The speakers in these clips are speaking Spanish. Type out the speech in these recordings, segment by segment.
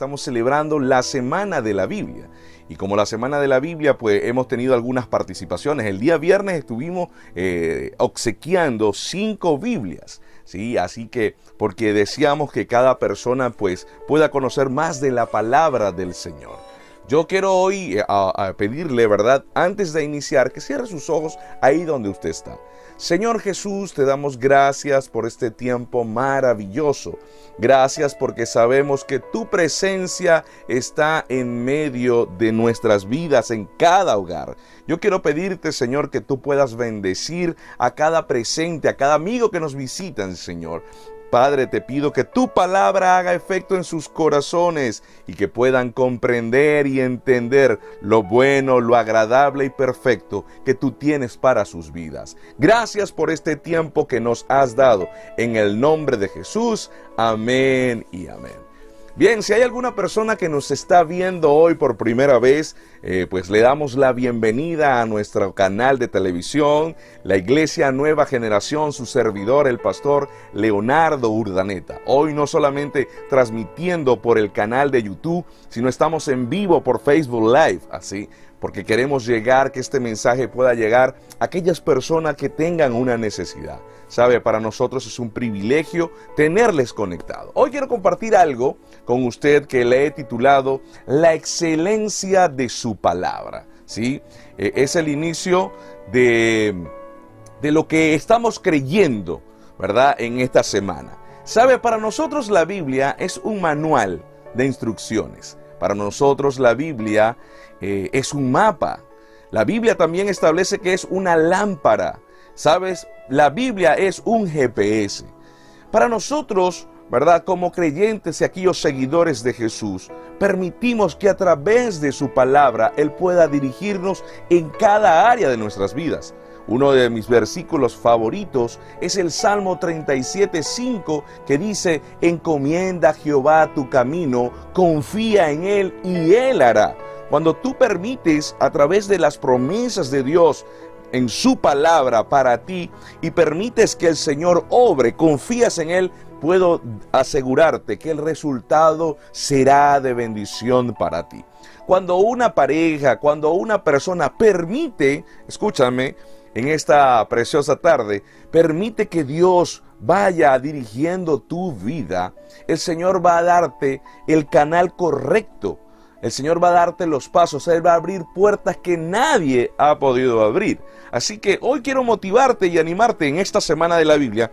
estamos celebrando la Semana de la Biblia. Y como la Semana de la Biblia, pues hemos tenido algunas participaciones. El día viernes estuvimos eh, obsequiando cinco Biblias. ¿sí? Así que, porque deseamos que cada persona pues pueda conocer más de la palabra del Señor. Yo quiero hoy eh, a pedirle, ¿verdad? Antes de iniciar, que cierre sus ojos ahí donde usted está. Señor Jesús, te damos gracias por este tiempo maravilloso. Gracias porque sabemos que tu presencia está en medio de nuestras vidas, en cada hogar. Yo quiero pedirte, Señor, que tú puedas bendecir a cada presente, a cada amigo que nos visitan, Señor. Padre, te pido que tu palabra haga efecto en sus corazones y que puedan comprender y entender lo bueno, lo agradable y perfecto que tú tienes para sus vidas. Gracias por este tiempo que nos has dado. En el nombre de Jesús, amén y amén. Bien, si hay alguna persona que nos está viendo hoy por primera vez, eh, pues le damos la bienvenida a nuestro canal de televisión, la Iglesia Nueva Generación, su servidor, el pastor Leonardo Urdaneta. Hoy no solamente transmitiendo por el canal de YouTube, sino estamos en vivo por Facebook Live, así porque queremos llegar, que este mensaje pueda llegar a aquellas personas que tengan una necesidad. Sabe, para nosotros es un privilegio tenerles conectado. Hoy quiero compartir algo con usted que le he titulado La excelencia de su palabra. ¿sí? Eh, es el inicio de, de lo que estamos creyendo, ¿verdad? En esta semana. Sabe, para nosotros la Biblia es un manual de instrucciones. Para nosotros la Biblia eh, es un mapa. La Biblia también establece que es una lámpara. ¿Sabes? La Biblia es un GPS. Para nosotros, ¿verdad? Como creyentes y aquellos seguidores de Jesús, permitimos que a través de su palabra Él pueda dirigirnos en cada área de nuestras vidas. Uno de mis versículos favoritos es el Salmo 37.5 que dice, encomienda a Jehová tu camino, confía en Él y Él hará. Cuando tú permites a través de las promesas de Dios en su palabra para ti y permites que el Señor obre, confías en Él, puedo asegurarte que el resultado será de bendición para ti. Cuando una pareja, cuando una persona permite, escúchame, en esta preciosa tarde, permite que Dios vaya dirigiendo tu vida, el Señor va a darte el canal correcto el Señor va a darte los pasos, Él va a abrir puertas que nadie ha podido abrir. Así que hoy quiero motivarte y animarte en esta semana de la Biblia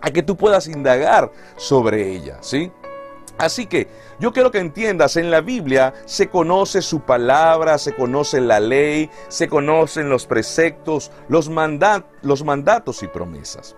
a que tú puedas indagar sobre ella, ¿sí? Así que yo quiero que entiendas, en la Biblia se conoce su palabra, se conoce la ley, se conocen los preceptos, los, los mandatos y promesas.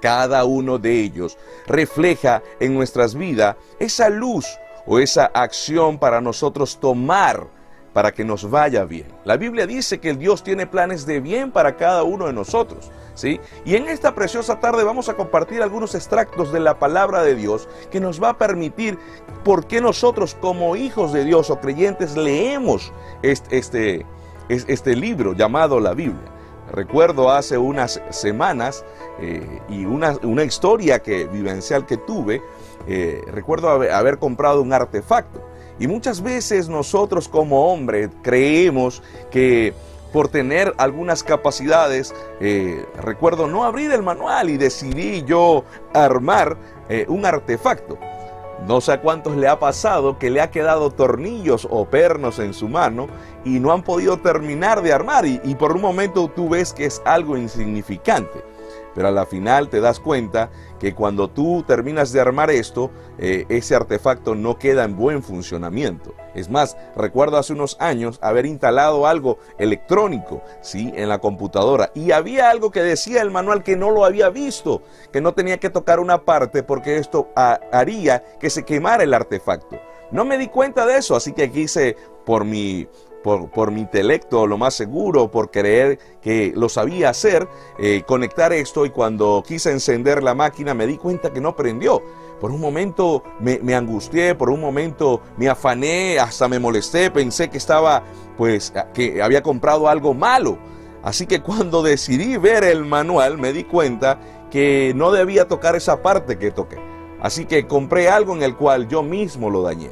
Cada uno de ellos refleja en nuestras vidas esa luz o esa acción para nosotros tomar para que nos vaya bien. La Biblia dice que el Dios tiene planes de bien para cada uno de nosotros. ¿sí? Y en esta preciosa tarde vamos a compartir algunos extractos de la palabra de Dios que nos va a permitir por qué nosotros como hijos de Dios o creyentes leemos este, este, libro llamado la Biblia. Recuerdo hace unas semanas eh, y una, una historia que, vivencial que tuve eh, recuerdo haber, comprado un artefacto. Y muchas veces nosotros como hombres creemos que por tener algunas capacidades, eh, recuerdo no abrir el manual y decidí yo armar eh, un artefacto. No sé a cuántos le ha pasado que le ha quedado tornillos o pernos en su mano y no han podido terminar de armar y, y por un momento tú ves que es algo insignificante. Pero a la final te das cuenta que cuando tú terminas de armar esto, eh, ese artefacto no queda en buen funcionamiento. Es más, recuerdo hace unos años haber instalado algo electrónico, ¿sí? En la computadora. Y había algo que decía el manual que no lo había visto, que no tenía que tocar una parte porque esto haría que se quemara el artefacto. No me di cuenta de eso, así que quise, por mi por, mi intelecto, lo más seguro, por creer que lo sabía hacer, eh, conectar esto y cuando quise encender la máquina me di cuenta que no prendió. Por un momento me, me, angustié, por un momento me afané, hasta me molesté, pensé que estaba, pues, que había comprado algo malo. Así que cuando decidí ver el manual me di cuenta que no debía tocar esa parte que toqué. Así que compré algo en el cual yo mismo lo dañé.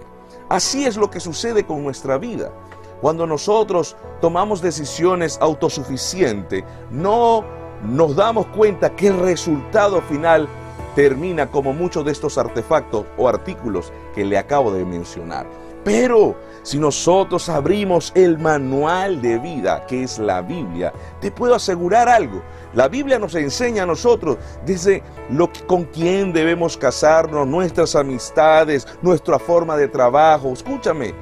Así es lo que sucede con nuestra vida. Cuando nosotros tomamos decisiones autosuficientes, no nos damos cuenta que el resultado final termina como muchos de estos artefactos o artículos que le acabo de mencionar. Pero si nosotros abrimos el manual de vida, que es la Biblia, te puedo asegurar algo. La Biblia nos enseña a nosotros desde lo que, con quién debemos casarnos, nuestras amistades, nuestra forma de trabajo. Escúchame,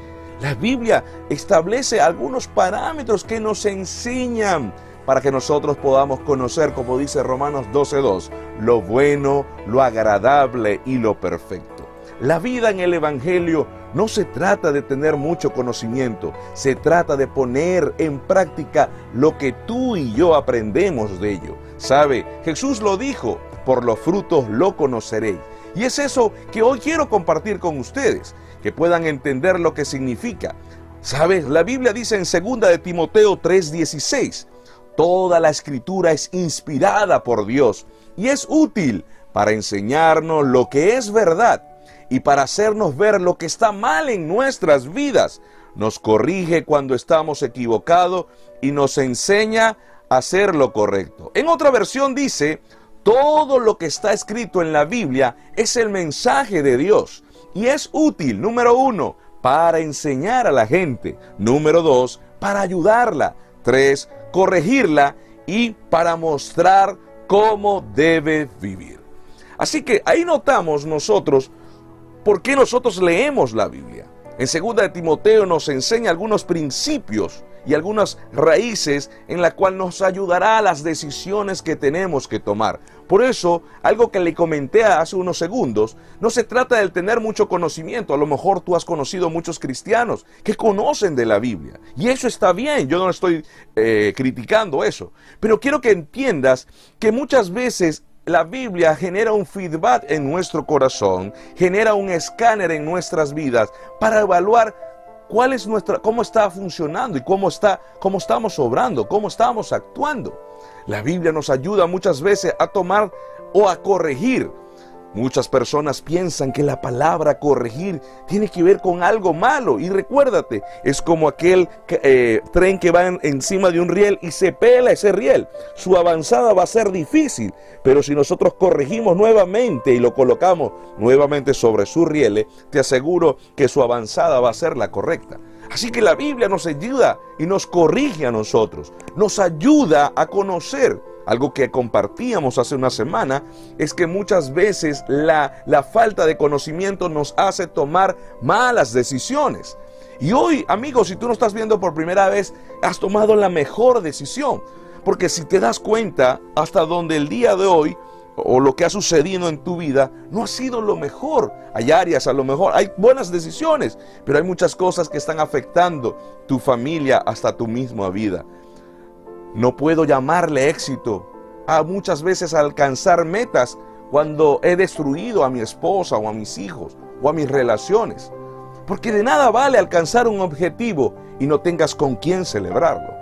la Biblia establece algunos parámetros que nos enseñan para que nosotros podamos conocer, como dice Romanos 12.2, lo bueno, lo agradable y lo perfecto. La vida en el Evangelio no se trata de tener mucho conocimiento, se trata de poner en práctica lo que tú y yo aprendemos de ello. ¿Sabe? Jesús lo dijo, por los frutos lo conoceréis. Y es eso que hoy quiero compartir con ustedes, que puedan entender lo que significa. ¿Sabes? La Biblia dice en 2 de Timoteo 3:16, Toda la escritura es inspirada por Dios y es útil para enseñarnos lo que es verdad y para hacernos ver lo que está mal en nuestras vidas. Nos corrige cuando estamos equivocados y nos enseña a hacer lo correcto. En otra versión dice, todo lo que está escrito en la Biblia es el mensaje de Dios y es útil, número uno, para enseñar a la gente. Número dos, para ayudarla. Tres, corregirla y para mostrar cómo debe vivir. Así que ahí notamos nosotros por qué nosotros leemos la Biblia. En 2 de Timoteo nos enseña algunos principios y algunas raíces en la cual nos ayudará a las decisiones que tenemos que tomar. Por eso, algo que le comenté hace unos segundos, no se trata de tener mucho conocimiento. A lo mejor tú has conocido muchos cristianos que conocen de la Biblia. Y eso está bien, yo no estoy eh, criticando eso. Pero quiero que entiendas que muchas veces la Biblia genera un feedback en nuestro corazón, genera un escáner en nuestras vidas para evaluar cuál es nuestra, cómo está funcionando y cómo, está, cómo estamos obrando, cómo estamos actuando. La Biblia nos ayuda muchas veces a tomar o a corregir Muchas personas piensan que la palabra corregir tiene que ver con algo malo. Y recuérdate, es como aquel eh, tren que va encima de un riel y se pela ese riel. Su avanzada va a ser difícil. Pero si nosotros corregimos nuevamente y lo colocamos nuevamente sobre sus rieles, te aseguro que su avanzada va a ser la correcta. Así que la Biblia nos ayuda y nos corrige a nosotros. Nos ayuda a conocer algo que compartíamos hace una semana es que muchas veces la, la, falta de conocimiento nos hace tomar malas decisiones. Y hoy, amigos, si tú no estás viendo por primera vez, has tomado la mejor decisión. Porque si te das cuenta, hasta donde el día de hoy, o lo que ha sucedido en tu vida, no ha sido lo mejor. Hay áreas, a lo mejor, hay buenas decisiones, pero hay muchas cosas que están afectando tu familia hasta tu misma vida. No puedo llamarle éxito a muchas veces alcanzar metas cuando he destruido a mi esposa o a mis hijos o a mis relaciones. Porque de nada vale alcanzar un objetivo y no tengas con quién celebrarlo.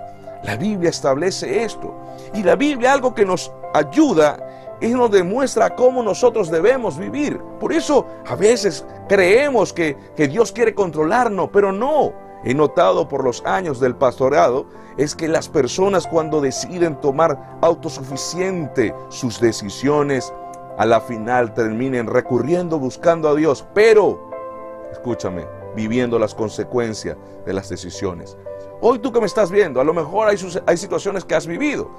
La Biblia establece esto. Y la Biblia algo que nos ayuda y nos demuestra cómo nosotros debemos vivir. Por eso a veces creemos que, que Dios quiere controlarnos, pero no he notado por los años del pastorado es que las personas cuando deciden tomar autosuficiente sus decisiones, a la final terminen recurriendo, buscando a Dios, pero, escúchame, viviendo las consecuencias de las decisiones. Hoy tú que me estás viendo, a lo mejor hay, hay situaciones que has vivido,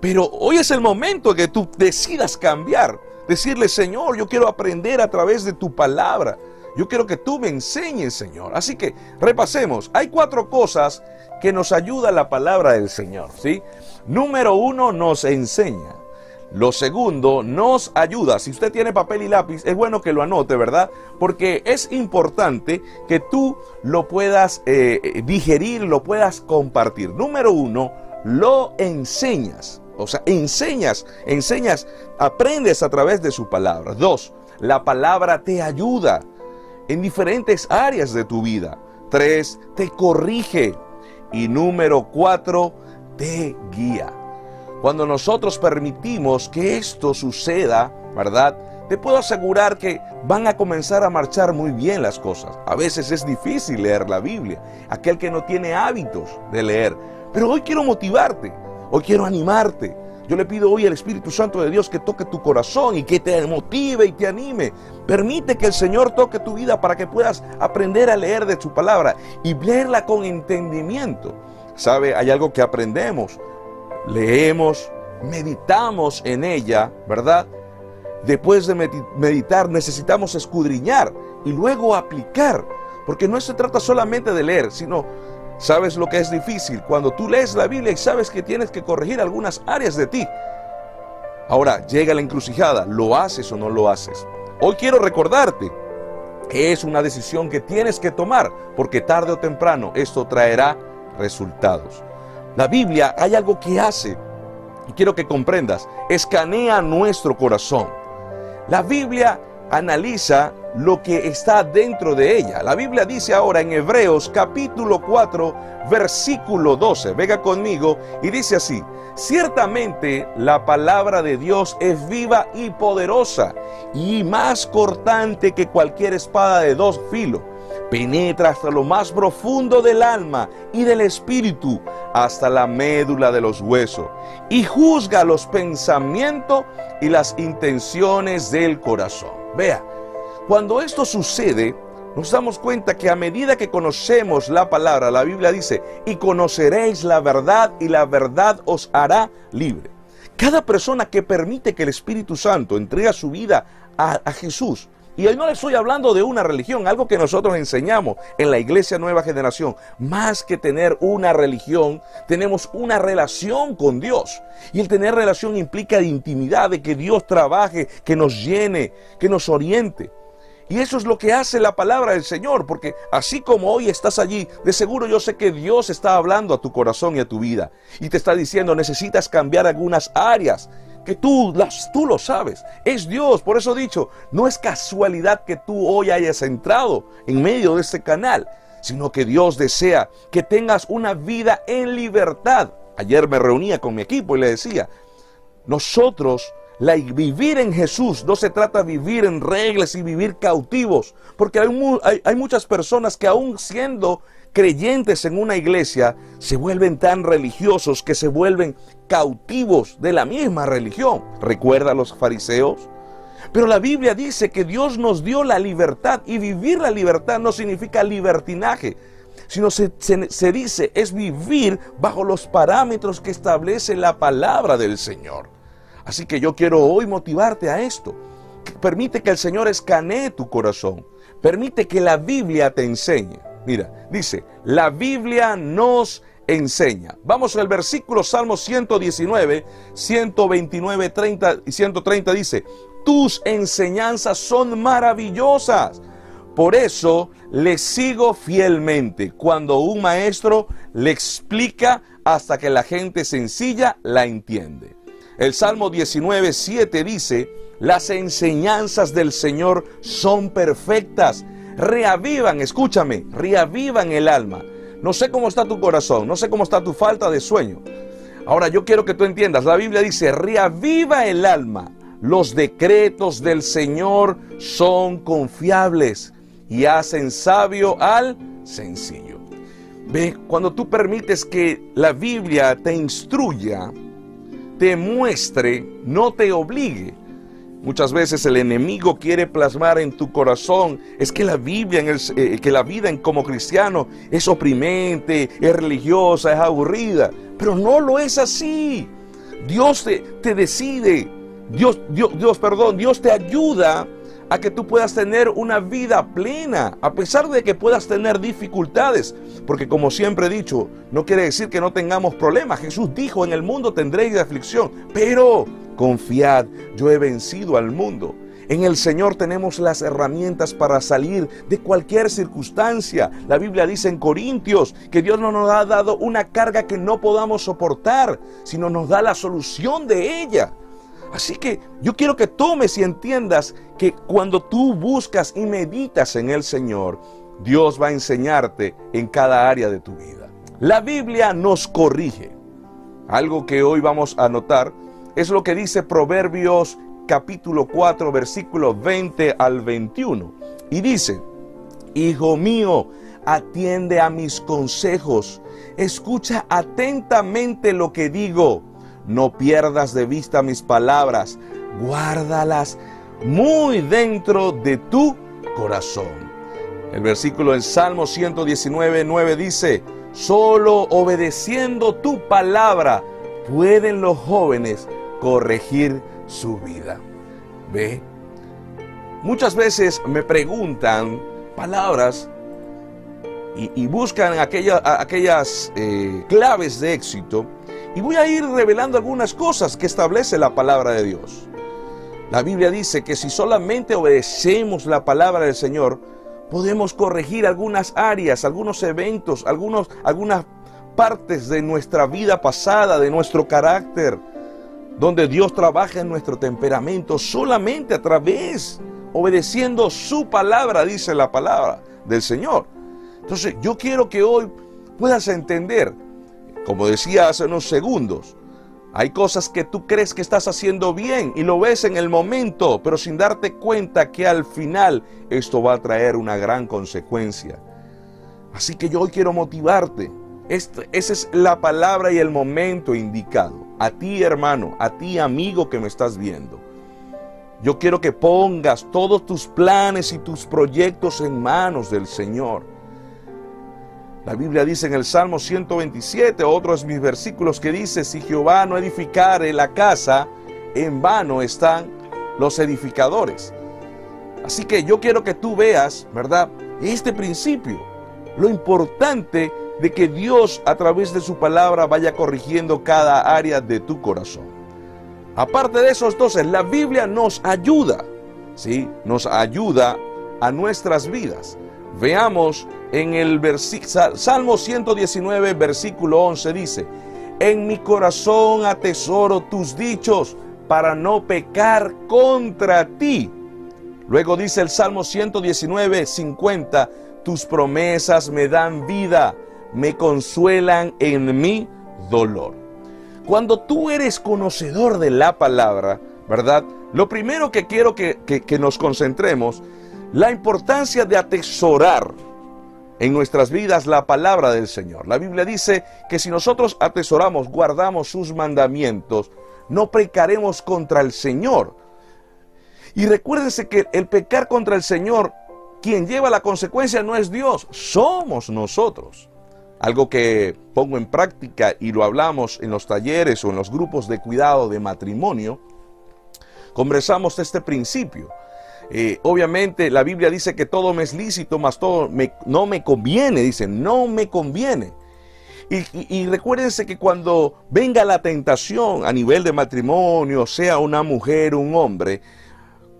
pero hoy es el momento que tú decidas cambiar, decirle, Señor, yo quiero aprender a través de tu palabra. Yo quiero que tú me enseñes, Señor. Así que repasemos. Hay cuatro cosas que nos ayuda la palabra del Señor, ¿sí? Número uno, nos enseña. Lo segundo, nos ayuda. Si usted tiene papel y lápiz, es bueno que lo anote, ¿verdad? Porque es importante que tú lo puedas eh, digerir, lo puedas compartir. Número uno, lo enseñas. O sea, enseñas, enseñas, aprendes a través de su palabra. Dos, la palabra te ayuda en diferentes áreas de tu vida. Tres, te corrige. Y número cuatro, te guía. Cuando nosotros permitimos que esto suceda, ¿verdad? te puedo asegurar que van a comenzar a marchar muy bien las cosas. A veces es difícil leer la Biblia, aquel que no tiene hábitos de leer. Pero hoy quiero motivarte, hoy quiero animarte. Yo le pido hoy al Espíritu Santo de Dios que toque tu corazón y que te motive y te anime. Permite que el Señor toque tu vida para que puedas aprender a leer de su palabra y leerla con entendimiento. ¿Sabe? Hay algo que aprendemos. Leemos, meditamos en ella, ¿verdad? Después de meditar necesitamos escudriñar y luego aplicar. Porque no se trata solamente de leer, sino ¿Sabes lo que es difícil? Cuando tú lees la Biblia y sabes que tienes que corregir algunas áreas de ti. Ahora llega la encrucijada, ¿lo haces o no lo haces? Hoy quiero recordarte que es una decisión que tienes que tomar, porque tarde o temprano esto traerá resultados. La Biblia hay algo que hace, y quiero que comprendas, escanea nuestro corazón. La Biblia analiza lo que está dentro de ella. La Biblia dice ahora en Hebreos capítulo 4, versículo 12, venga conmigo, y dice así, ciertamente la palabra de Dios es viva y poderosa, y más cortante que cualquier espada de dos filos penetra hasta lo más profundo del alma y del espíritu, hasta la médula de los huesos, y juzga los pensamientos y las intenciones del corazón. Vea, cuando esto sucede, nos damos cuenta que a medida que conocemos la palabra, la Biblia dice, y conoceréis la verdad y la verdad os hará libre. Cada persona que permite que el Espíritu Santo entregue su vida a, Jesús, y hoy no le estoy hablando de una religión, algo que nosotros enseñamos en la iglesia Nueva Generación. Más que tener una religión, tenemos una relación con Dios. Y el tener relación implica intimidad, de que Dios trabaje, que nos llene, que nos oriente. Y eso es lo que hace la palabra del Señor, porque así como hoy estás allí, de seguro yo sé que Dios está hablando a tu corazón y a tu vida. Y te está diciendo, necesitas cambiar algunas áreas que tú, las, tú lo sabes. Es Dios. Por eso he dicho, no es casualidad que tú hoy hayas entrado en medio de este canal, sino que Dios desea que tengas una vida en libertad. Ayer me reunía con mi equipo y le decía, nosotros la, vivir en Jesús no se trata de vivir en reglas y vivir cautivos, porque hay, hay, muchas personas que aún siendo creyentes en una iglesia se vuelven tan religiosos que se vuelven cautivos de la misma religión. ¿Recuerda a los fariseos? Pero la Biblia dice que Dios nos dio la libertad y vivir la libertad no significa libertinaje, sino se, se, dice es vivir bajo los parámetros que establece la palabra del Señor. Así que yo quiero hoy motivarte a esto. Permite que el Señor escanee tu corazón. Permite que la Biblia te enseñe. Mira, dice, la Biblia nos enseña. Vamos al versículo Salmo 119, 129, 30 y 130 dice, tus enseñanzas son maravillosas. Por eso le sigo fielmente cuando un maestro le explica hasta que la gente sencilla la entiende. El Salmo 19, 7 dice, las enseñanzas del Señor son perfectas reavivan, escúchame, reavivan el alma. No sé cómo está tu corazón, no sé cómo está tu falta de sueño. Ahora yo quiero que tú entiendas, la Biblia dice, reaviva el alma. Los decretos del Señor son confiables y hacen sabio al sencillo. Ve, cuando tú permites que la Biblia te instruya, te muestre, no te obligue, Muchas veces el enemigo quiere plasmar en tu corazón es que la Biblia, en el, eh, que la vida en como cristiano es oprimente, es religiosa, es aburrida. Pero no lo es así. Dios te, te decide, Dios, Dios, Dios, perdón, Dios te ayuda a que tú puedas tener una vida plena, a pesar de que puedas tener dificultades. Porque como siempre he dicho, no quiere decir que no tengamos problemas. Jesús dijo, en el mundo tendréis aflicción, pero Confiad, yo he vencido al mundo. En el Señor tenemos las herramientas para salir de cualquier circunstancia. La Biblia dice en Corintios que Dios no nos ha dado una carga que no podamos soportar, sino nos da la solución de ella. Así que yo quiero que tomes y entiendas que cuando tú buscas y meditas en el Señor, Dios va a enseñarte en cada área de tu vida. La Biblia nos corrige. Algo que hoy vamos a notar es lo que dice Proverbios capítulo 4, versículos 20 al 21. Y dice, Hijo mío, atiende a mis consejos, escucha atentamente lo que digo, no pierdas de vista mis palabras, guárdalas muy dentro de tu corazón. El versículo del Salmo 119, 9 dice, solo obedeciendo tu palabra pueden los jóvenes corregir su vida. ¿Ve? Muchas veces me preguntan palabras y, buscan aquellas eh, claves de éxito y voy a ir revelando algunas cosas que establece la palabra de Dios. La Biblia dice que si solamente obedecemos la palabra del Señor, podemos corregir algunas áreas, algunos eventos, algunos, algunas partes de nuestra vida pasada, de nuestro carácter, donde Dios trabaja en nuestro temperamento solamente a través, obedeciendo su palabra, dice la palabra del Señor. Entonces yo quiero que hoy puedas entender, como decía hace unos segundos, hay cosas que tú crees que estás haciendo bien y lo ves en el momento, pero sin darte cuenta que al final esto va a traer una gran consecuencia. Así que yo hoy quiero motivarte. esa es la palabra y el momento indicado. A ti hermano, a ti amigo que me estás viendo. Yo quiero que pongas todos tus planes y tus proyectos en manos del Señor. La Biblia dice en el Salmo 127, otros mis versículos, que dice, si Jehová no edificare la casa, en vano están los edificadores. Así que yo quiero que tú veas, ¿verdad? Este principio, lo importante de que Dios a través de su palabra vaya corrigiendo cada área de tu corazón. Aparte de eso, entonces, la Biblia nos ayuda, ¿sí? Nos ayuda a nuestras vidas. Veamos en el Salmo 119, versículo 11 dice, en mi corazón atesoro tus dichos para no pecar contra ti. Luego dice el Salmo 119, 50, tus promesas me dan vida, me consuelan en mi dolor. Cuando tú eres conocedor de la palabra, ¿verdad? Lo primero que quiero que, que nos concentremos, la importancia de atesorar en nuestras vidas la palabra del Señor. La Biblia dice que si nosotros atesoramos, guardamos sus mandamientos, no pecaremos contra el Señor. Y recuérdense que el pecar contra el Señor, quien lleva la consecuencia no es Dios, somos nosotros. Algo que pongo en práctica y lo hablamos en los talleres o en los grupos de cuidado de matrimonio, conversamos este principio. Eh, obviamente la Biblia dice que todo me es lícito, mas todo no me conviene, dice, no me conviene. Y, y, recuérdense que cuando venga la tentación a nivel de matrimonio, sea una mujer o un hombre,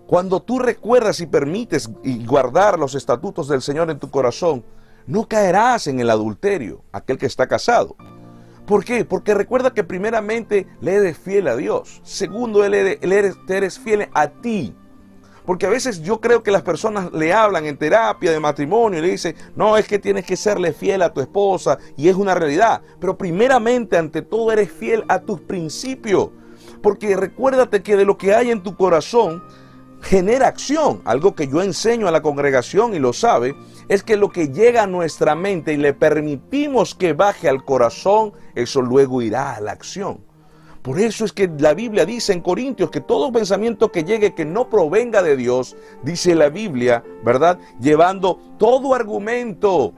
cuando tú recuerdas y permites y guardar los estatutos del Señor en tu corazón, no caerás en el adulterio, aquel que está casado. ¿Por qué? Porque recuerda que primeramente le eres fiel a Dios. Segundo, eres, eres fiel a ti. Porque a veces yo creo que las personas le hablan en terapia de matrimonio y le dicen, no, es que tienes que serle fiel a tu esposa y es una realidad. Pero primeramente, ante todo, eres fiel a tus principios. Porque recuérdate que de lo que hay en tu corazón genera acción. Algo que yo enseño a la congregación y lo sabe, es que lo que llega a nuestra mente y le permitimos que baje al corazón, eso luego irá a la acción. Por eso es que la Biblia dice en Corintios que todo pensamiento que llegue que no provenga de Dios, dice la Biblia, ¿verdad? Llevando todo argumento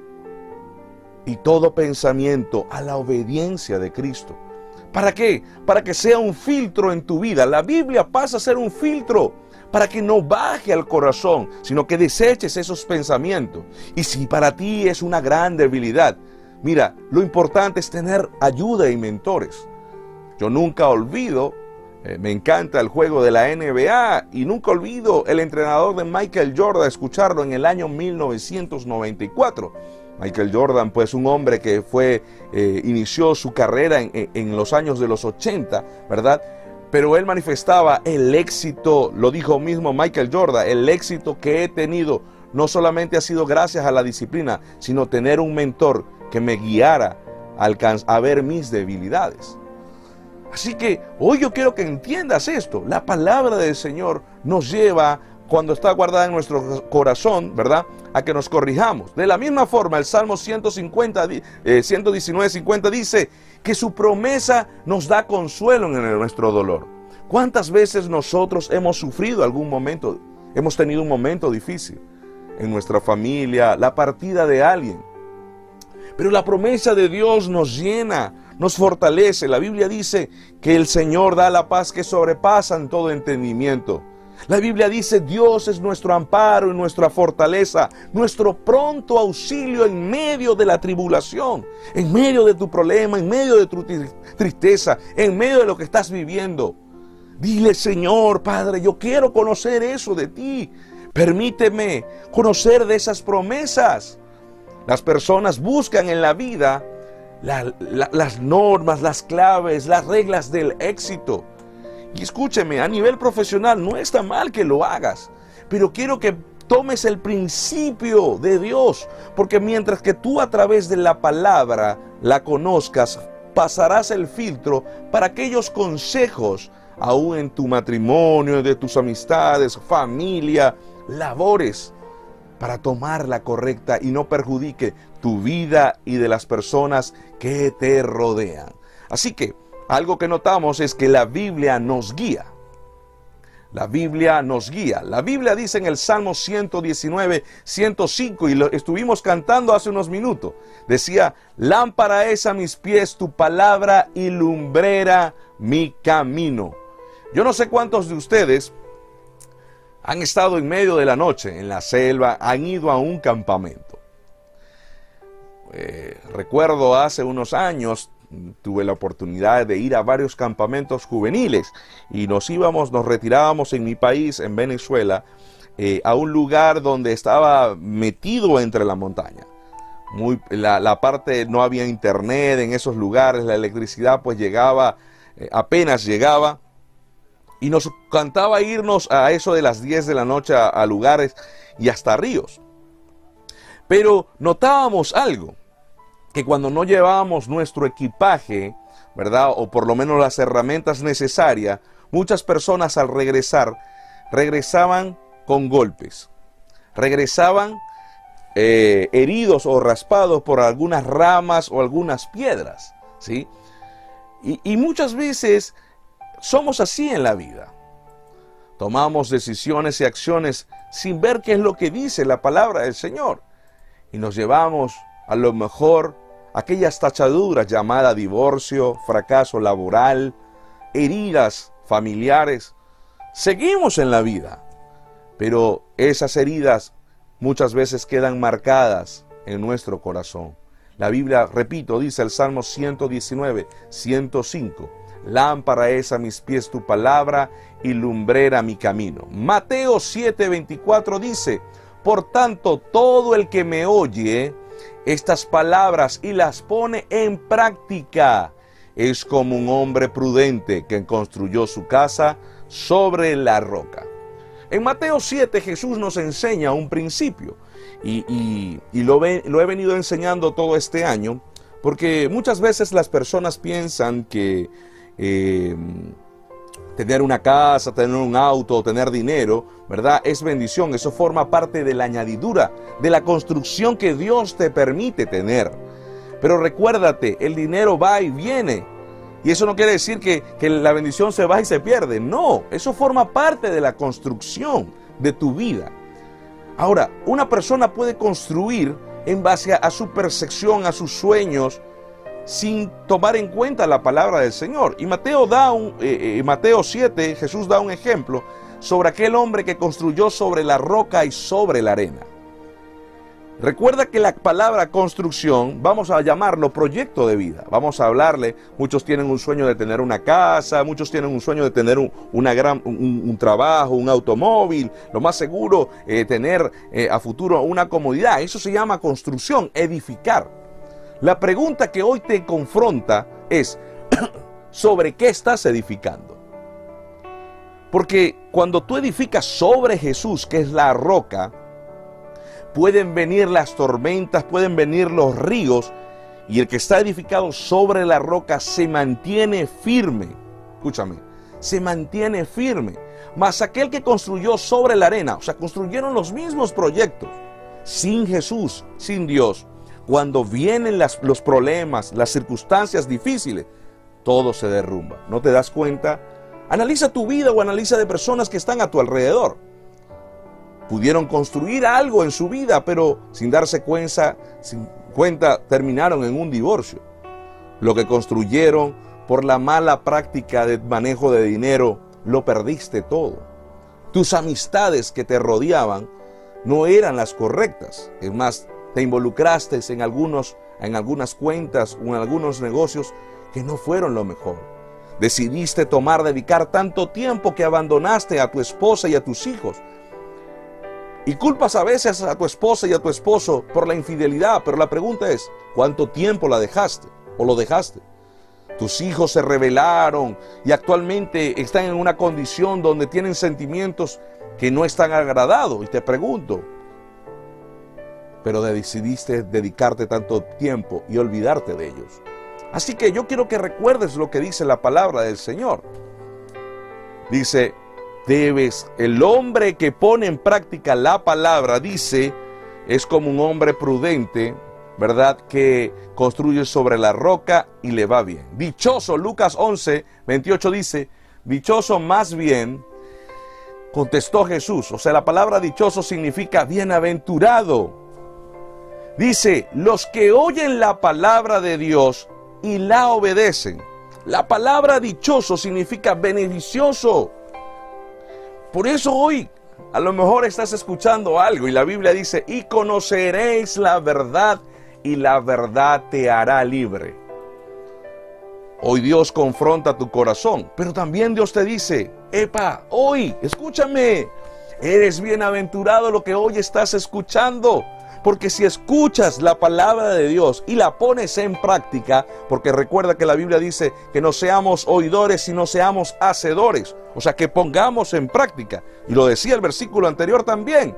y todo pensamiento a la obediencia de Cristo. ¿Para qué? Para que sea un filtro en tu vida. La Biblia pasa a ser un filtro para que no baje al corazón, sino que deseches esos pensamientos. Y si para ti es una gran debilidad, mira, lo importante es tener ayuda y mentores. Yo nunca olvido, eh, me encanta el juego de la NBA y nunca olvido el entrenador de Michael Jordan, escucharlo en el año 1994. Michael Jordan, pues un hombre que fue, eh, inició su carrera en, en los años de los 80, ¿verdad? Pero él manifestaba el éxito, lo dijo mismo Michael Jordan, el éxito que he tenido no solamente ha sido gracias a la disciplina, sino tener un mentor que me guiara a, a ver mis debilidades. Así que hoy yo quiero que entiendas esto. La palabra del Señor nos lleva cuando está guardada en nuestro corazón, ¿verdad? A que nos corrijamos. De la misma forma, el Salmo 150, 119, 50 dice que su promesa nos da consuelo en nuestro dolor. ¿Cuántas veces nosotros hemos sufrido algún momento, hemos tenido un momento difícil en nuestra familia, la partida de alguien? Pero la promesa de Dios nos llena, nos fortalece. La Biblia dice que el Señor da la paz que sobrepasa en todo entendimiento. La Biblia dice, Dios es nuestro amparo y nuestra fortaleza, nuestro pronto auxilio en medio de la tribulación, en medio de tu problema, en medio de tu tristeza, en medio de lo que estás viviendo. Dile, Señor, Padre, yo quiero conocer eso de ti. Permíteme conocer de esas promesas. Las personas buscan en la vida las normas, las claves, las reglas del éxito. Y escúcheme, a nivel profesional no está mal que lo hagas, pero quiero que tomes el principio de Dios, porque mientras que tú a través de la palabra la conozcas, pasarás el filtro para aquellos consejos, aún en tu matrimonio, de tus amistades, familia, labores, para tomar la correcta y no perjudique tu vida y de las personas que te rodean. Así que algo que notamos es que la Biblia nos guía. La Biblia nos guía. La Biblia dice en el Salmo 119, 105, y lo estuvimos cantando hace unos minutos. Decía, lámpara es a mis pies tu palabra y lumbrera mi camino. Yo no sé cuántos de ustedes han estado en medio de la noche en la selva, han ido a un campamento. Eh, recuerdo hace unos años tuve la oportunidad de ir a varios campamentos juveniles y nos íbamos, nos retirábamos en mi país, en Venezuela, eh, a un lugar donde estaba metido entre la montaña. La, parte no había internet en esos lugares, la electricidad pues llegaba, eh, apenas llegaba, y nos cantaba irnos a eso de las 10 de la noche a lugares y hasta ríos. Pero notábamos algo, que cuando no llevábamos nuestro equipaje, ¿verdad? O por lo menos las herramientas necesarias, muchas personas al regresar regresaban con golpes, regresaban eh, heridos o raspados por algunas ramas o algunas piedras, ¿sí? Y, y muchas veces somos así en la vida. Tomamos decisiones y acciones sin ver qué es lo que dice la palabra del Señor. Y nos llevamos a lo mejor aquellas tachaduras llamadas divorcio, fracaso laboral, heridas familiares. Seguimos en la vida, pero esas heridas muchas veces quedan marcadas en nuestro corazón. La Biblia, repito, dice el Salmo 119, 105, lámpara es a mis pies tu palabra y lumbrera mi camino. Mateo 7, 24 dice, por tanto, todo el que me oye, estas palabras y las pone en práctica. Es como un hombre prudente que construyó su casa sobre la roca. En Mateo 7 Jesús nos enseña un principio y, lo, he venido enseñando todo este año porque muchas veces las personas piensan que eh, tener una casa, tener un auto, tener dinero, ¿verdad? Es bendición, eso forma parte de la añadidura, de la construcción que Dios te permite tener. Pero recuérdate, el dinero va y viene. Y eso no quiere decir que, la bendición se va y se pierde. No, eso forma parte de la construcción de tu vida. Ahora, una persona puede construir en base a su percepción, a sus sueños, sin tomar en cuenta la palabra del Señor. Y Mateo da un, eh, eh, Mateo 7, Jesús da un ejemplo sobre aquel hombre que construyó sobre la roca y sobre la arena. Recuerda que la palabra construcción, vamos a llamarlo proyecto de vida. Vamos a hablarle, muchos tienen un sueño de tener una casa, muchos tienen un sueño de tener un, una gran, un, trabajo, un automóvil, lo más seguro, eh, tener a futuro una comodidad. Eso se llama construcción, edificar. La pregunta que hoy te confronta es, ¿sobre qué estás edificando? Porque cuando tú edificas sobre Jesús, que es la roca, pueden venir las tormentas, pueden venir los ríos, y el que está edificado sobre la roca se mantiene firme. escúchame, se mantiene firme. Mas aquel que construyó sobre la arena, o sea, construyeron los mismos proyectos, sin Jesús, sin Dios, cuando vienen los problemas, las circunstancias difíciles, todo se derrumba. ¿No te das cuenta? Analiza tu vida o analiza de personas que están a tu alrededor. Pudieron construir algo en su vida, pero sin darse cuenta, sin cuenta terminaron en un divorcio. Lo que construyeron por la mala práctica de manejo de dinero, lo perdiste todo. Tus amistades que te rodeaban no eran las correctas. Es más, te involucraste en, algunos, en algunas cuentas o en algunos negocios que no fueron lo mejor. Decidiste tomar, dedicar tanto tiempo que abandonaste a tu esposa y a tus hijos. Y culpas a veces a tu esposa y a tu esposo por la infidelidad, pero la pregunta es, ¿cuánto tiempo la dejaste o lo dejaste? Tus hijos se rebelaron y actualmente están en una condición donde tienen sentimientos que no están agradados. Y te pregunto, pero decidiste dedicarte tanto tiempo y olvidarte de ellos. Así que yo quiero que recuerdes lo que dice la palabra del Señor. Dice, debes, el hombre que pone en práctica la palabra, dice, es como un hombre prudente, ¿verdad? Que construye sobre la roca y le va bien. Dichoso, Lucas 11, 28 dice, dichoso más bien, contestó Jesús. O sea, la palabra dichoso significa bienaventurado Dice, los que oyen la palabra de Dios y la obedecen. La palabra dichoso significa beneficioso. Por eso hoy a lo mejor estás escuchando algo y la Biblia dice, y conoceréis la verdad y la verdad te hará libre. Hoy Dios confronta tu corazón, pero también Dios te dice, epa, hoy, escúchame, eres bienaventurado lo que hoy estás escuchando. Porque si escuchas la palabra de Dios y la pones en práctica, porque recuerda que la Biblia dice que no seamos oidores, sino seamos hacedores. O sea, que pongamos en práctica. Y lo decía el versículo anterior también.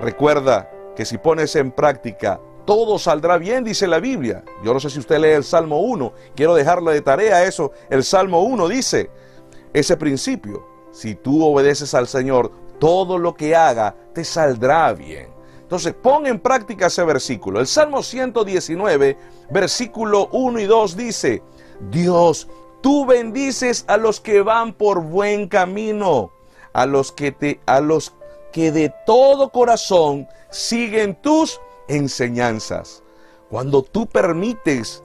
Recuerda que si pones en práctica, todo saldrá bien, dice la Biblia. Yo no sé si usted lee el Salmo 1. Quiero dejarle de tarea eso. El Salmo 1 dice ese principio. Si tú obedeces al Señor, todo lo que haga te saldrá bien. Entonces, pon en práctica ese versículo. El Salmo 119, versículo 1 y 2 dice, Dios, tú bendices a los que van por buen camino, a los que te a los que de todo corazón siguen tus enseñanzas. Cuando tú permites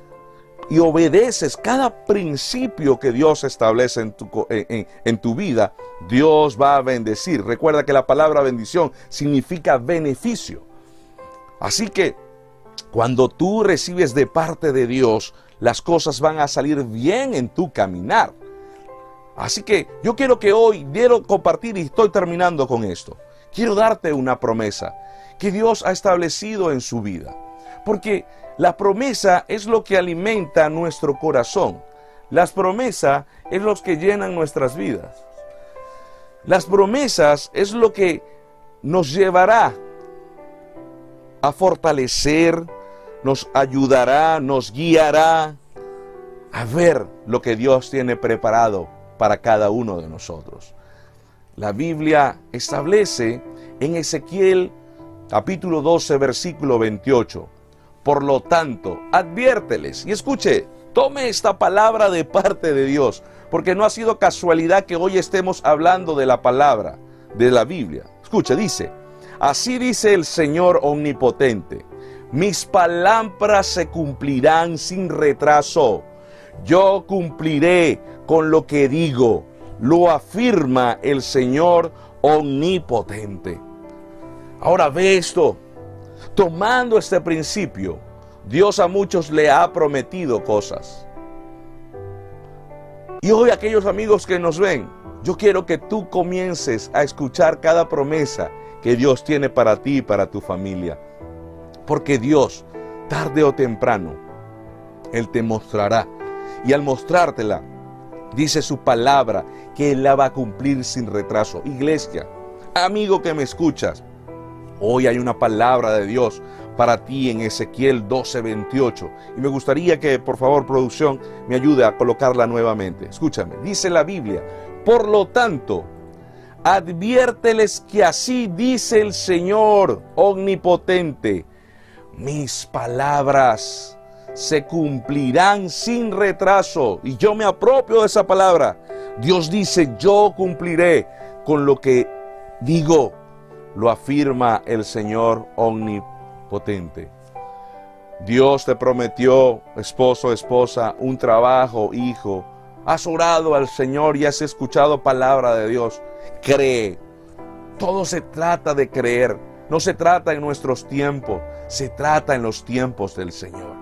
y obedeces cada principio que Dios establece en tu, en, tu, vida, Dios va a bendecir. Recuerda que la palabra bendición significa beneficio. Así que cuando tú recibes de parte de Dios, las cosas van a salir bien en tu caminar. Así que yo quiero que hoy, quiero compartir y estoy terminando con esto. Quiero darte una promesa que Dios ha establecido en su vida. Porque la promesa es lo que alimenta nuestro corazón. Las promesas es lo que llenan nuestras vidas. Las promesas es lo que nos llevará a fortalecer, nos ayudará, nos guiará a ver lo que Dios tiene preparado para cada uno de nosotros. La Biblia establece en Ezequiel capítulo 12, versículo 28, por lo tanto, adviérteles y escuche, tome esta palabra de parte de Dios, porque no ha sido casualidad que hoy estemos hablando de la palabra, de la Biblia. Escuche, dice, así dice el Señor omnipotente, mis palabras se cumplirán sin retraso, yo cumpliré con lo que digo, lo afirma el Señor omnipotente. Ahora ve esto, Tomando este principio, Dios a muchos le ha prometido cosas. Y hoy aquellos amigos que nos ven, yo quiero que tú comiences a escuchar cada promesa que Dios tiene para ti y para tu familia. Porque Dios, tarde o temprano, Él te mostrará. Y al mostrártela, dice su palabra que Él la va a cumplir sin retraso. Iglesia, amigo que me escuchas, Hoy hay una palabra de Dios para ti en Ezequiel 12:28. Y me gustaría que, por favor, producción, me ayude a colocarla nuevamente. Escúchame, dice la Biblia, por lo tanto, adviérteles que así dice el Señor omnipotente, mis palabras se cumplirán sin retraso. Y yo me apropio de esa palabra. Dios dice, yo cumpliré con lo que digo. Lo afirma el Señor omnipotente. Dios te prometió, esposo, esposa, un trabajo, hijo. Has orado al Señor y has escuchado palabra de Dios. Cree. Todo se trata de creer. No se trata en nuestros tiempos, se trata en los tiempos del Señor.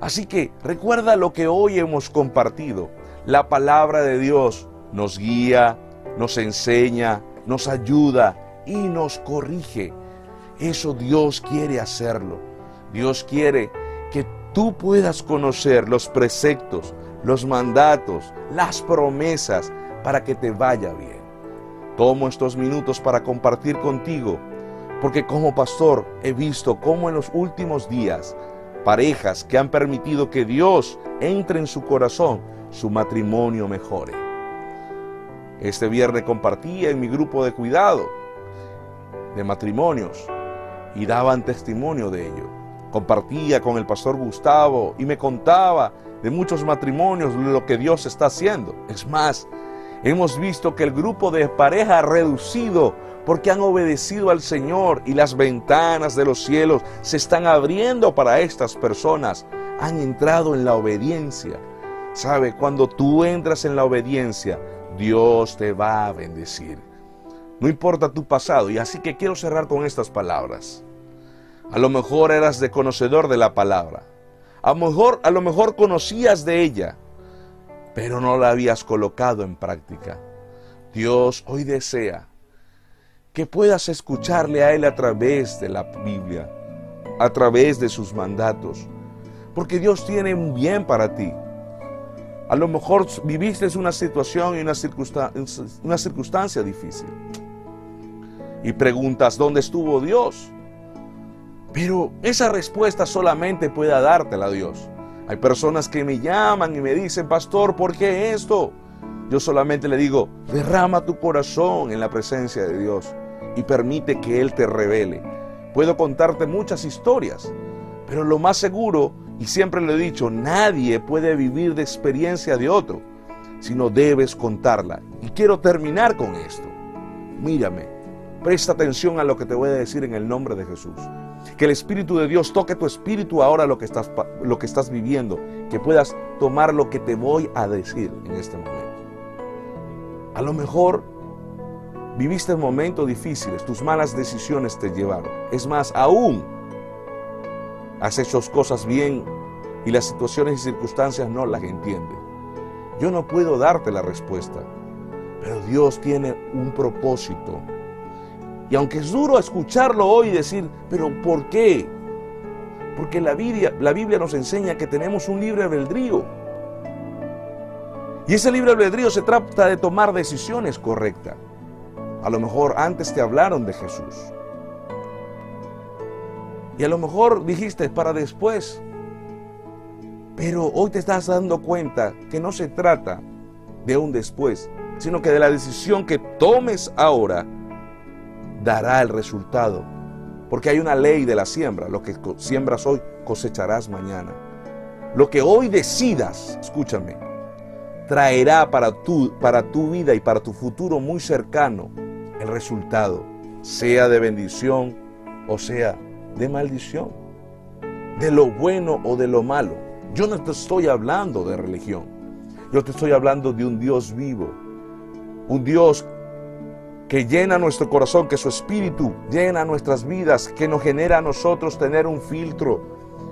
Así que recuerda lo que hoy hemos compartido. La palabra de Dios nos guía, nos enseña, nos ayuda y nos corrige. Eso Dios quiere hacerlo. Dios quiere que tú puedas conocer los preceptos, los mandatos, las promesas para que te vaya bien. Tomo estos minutos para compartir contigo, porque como pastor he visto cómo en los últimos días parejas que han permitido que Dios entre en su corazón, su matrimonio mejore. Este viernes compartía en mi grupo de cuidado de matrimonios y daban testimonio de ello. Compartía con el pastor Gustavo y me contaba de muchos matrimonios lo que Dios está haciendo. Es más, hemos visto que el grupo de pareja ha reducido porque han obedecido al Señor y las ventanas de los cielos se están abriendo para estas personas. Han entrado en la obediencia. ¿Sabe? Cuando tú entras en la obediencia, Dios te va a bendecir. No importa tu pasado. Y así que quiero cerrar con estas palabras. A lo mejor eras de conocedor de la palabra. A lo mejor, a lo mejor conocías de ella, pero no la habías colocado en práctica. Dios hoy desea que puedas escucharle a Él a través de la Biblia, a través de sus mandatos, porque Dios tiene un bien para ti. A lo mejor viviste una situación y una, circunstancia, una circunstancia difícil y preguntas, ¿dónde estuvo Dios? Pero esa respuesta solamente puede dártela Dios. Hay personas que me llaman y me dicen, pastor, ¿por qué esto? Yo solamente le digo, derrama tu corazón en la presencia de Dios y permite que Él te revele. Puedo contarte muchas historias, pero lo más seguro, y siempre lo he dicho, nadie puede vivir de experiencia de otro, sino debes contarla. Y quiero terminar con esto. Mírame, presta atención a lo que te voy a decir en el nombre de Jesús. Que el Espíritu de Dios toque tu espíritu ahora lo que estás, lo que estás viviendo, que puedas tomar lo que te voy a decir en este momento. A lo mejor Viviste momentos difíciles, tus malas decisiones te llevaron. Es más, aún has hecho cosas bien y las situaciones y circunstancias no las entienden. Yo no puedo darte la respuesta, pero Dios tiene un propósito. Y aunque es duro escucharlo hoy y decir, pero ¿por qué? Porque la Biblia, la Biblia nos enseña que tenemos un libre albedrío. Y ese libre albedrío se trata de tomar decisiones correctas. A lo mejor antes te hablaron de Jesús. Y a lo mejor dijiste para después. Pero hoy te estás dando cuenta que no se trata de un después, sino que de la decisión que tomes ahora dará el resultado. Porque hay una ley de la siembra. Lo que siembras hoy cosecharás mañana. Lo que hoy decidas, escúchame, traerá para tu, para tu vida y para tu futuro muy cercano el resultado, sea de bendición o sea de maldición, de lo bueno o de lo malo. Yo no te estoy hablando de religión, yo te estoy hablando de un Dios vivo, un Dios que llena nuestro corazón, que su espíritu llena nuestras vidas, que nos genera a nosotros tener un filtro,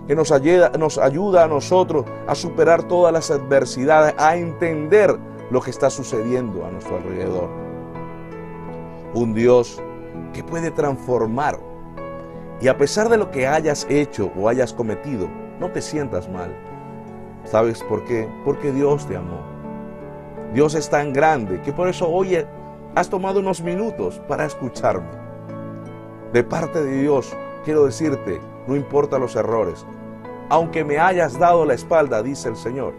que nos ayuda, a nosotros a superar todas las adversidades, a entender lo que está sucediendo a nuestro alrededor un Dios que puede transformar. Y a pesar de lo que hayas hecho o hayas cometido, no te sientas mal. ¿Sabes por qué? Porque Dios te amó. Dios es tan grande que por eso hoy has tomado unos minutos para escucharme. De parte de Dios, quiero decirte, no importa los errores. Aunque me hayas dado la espalda, dice el Señor,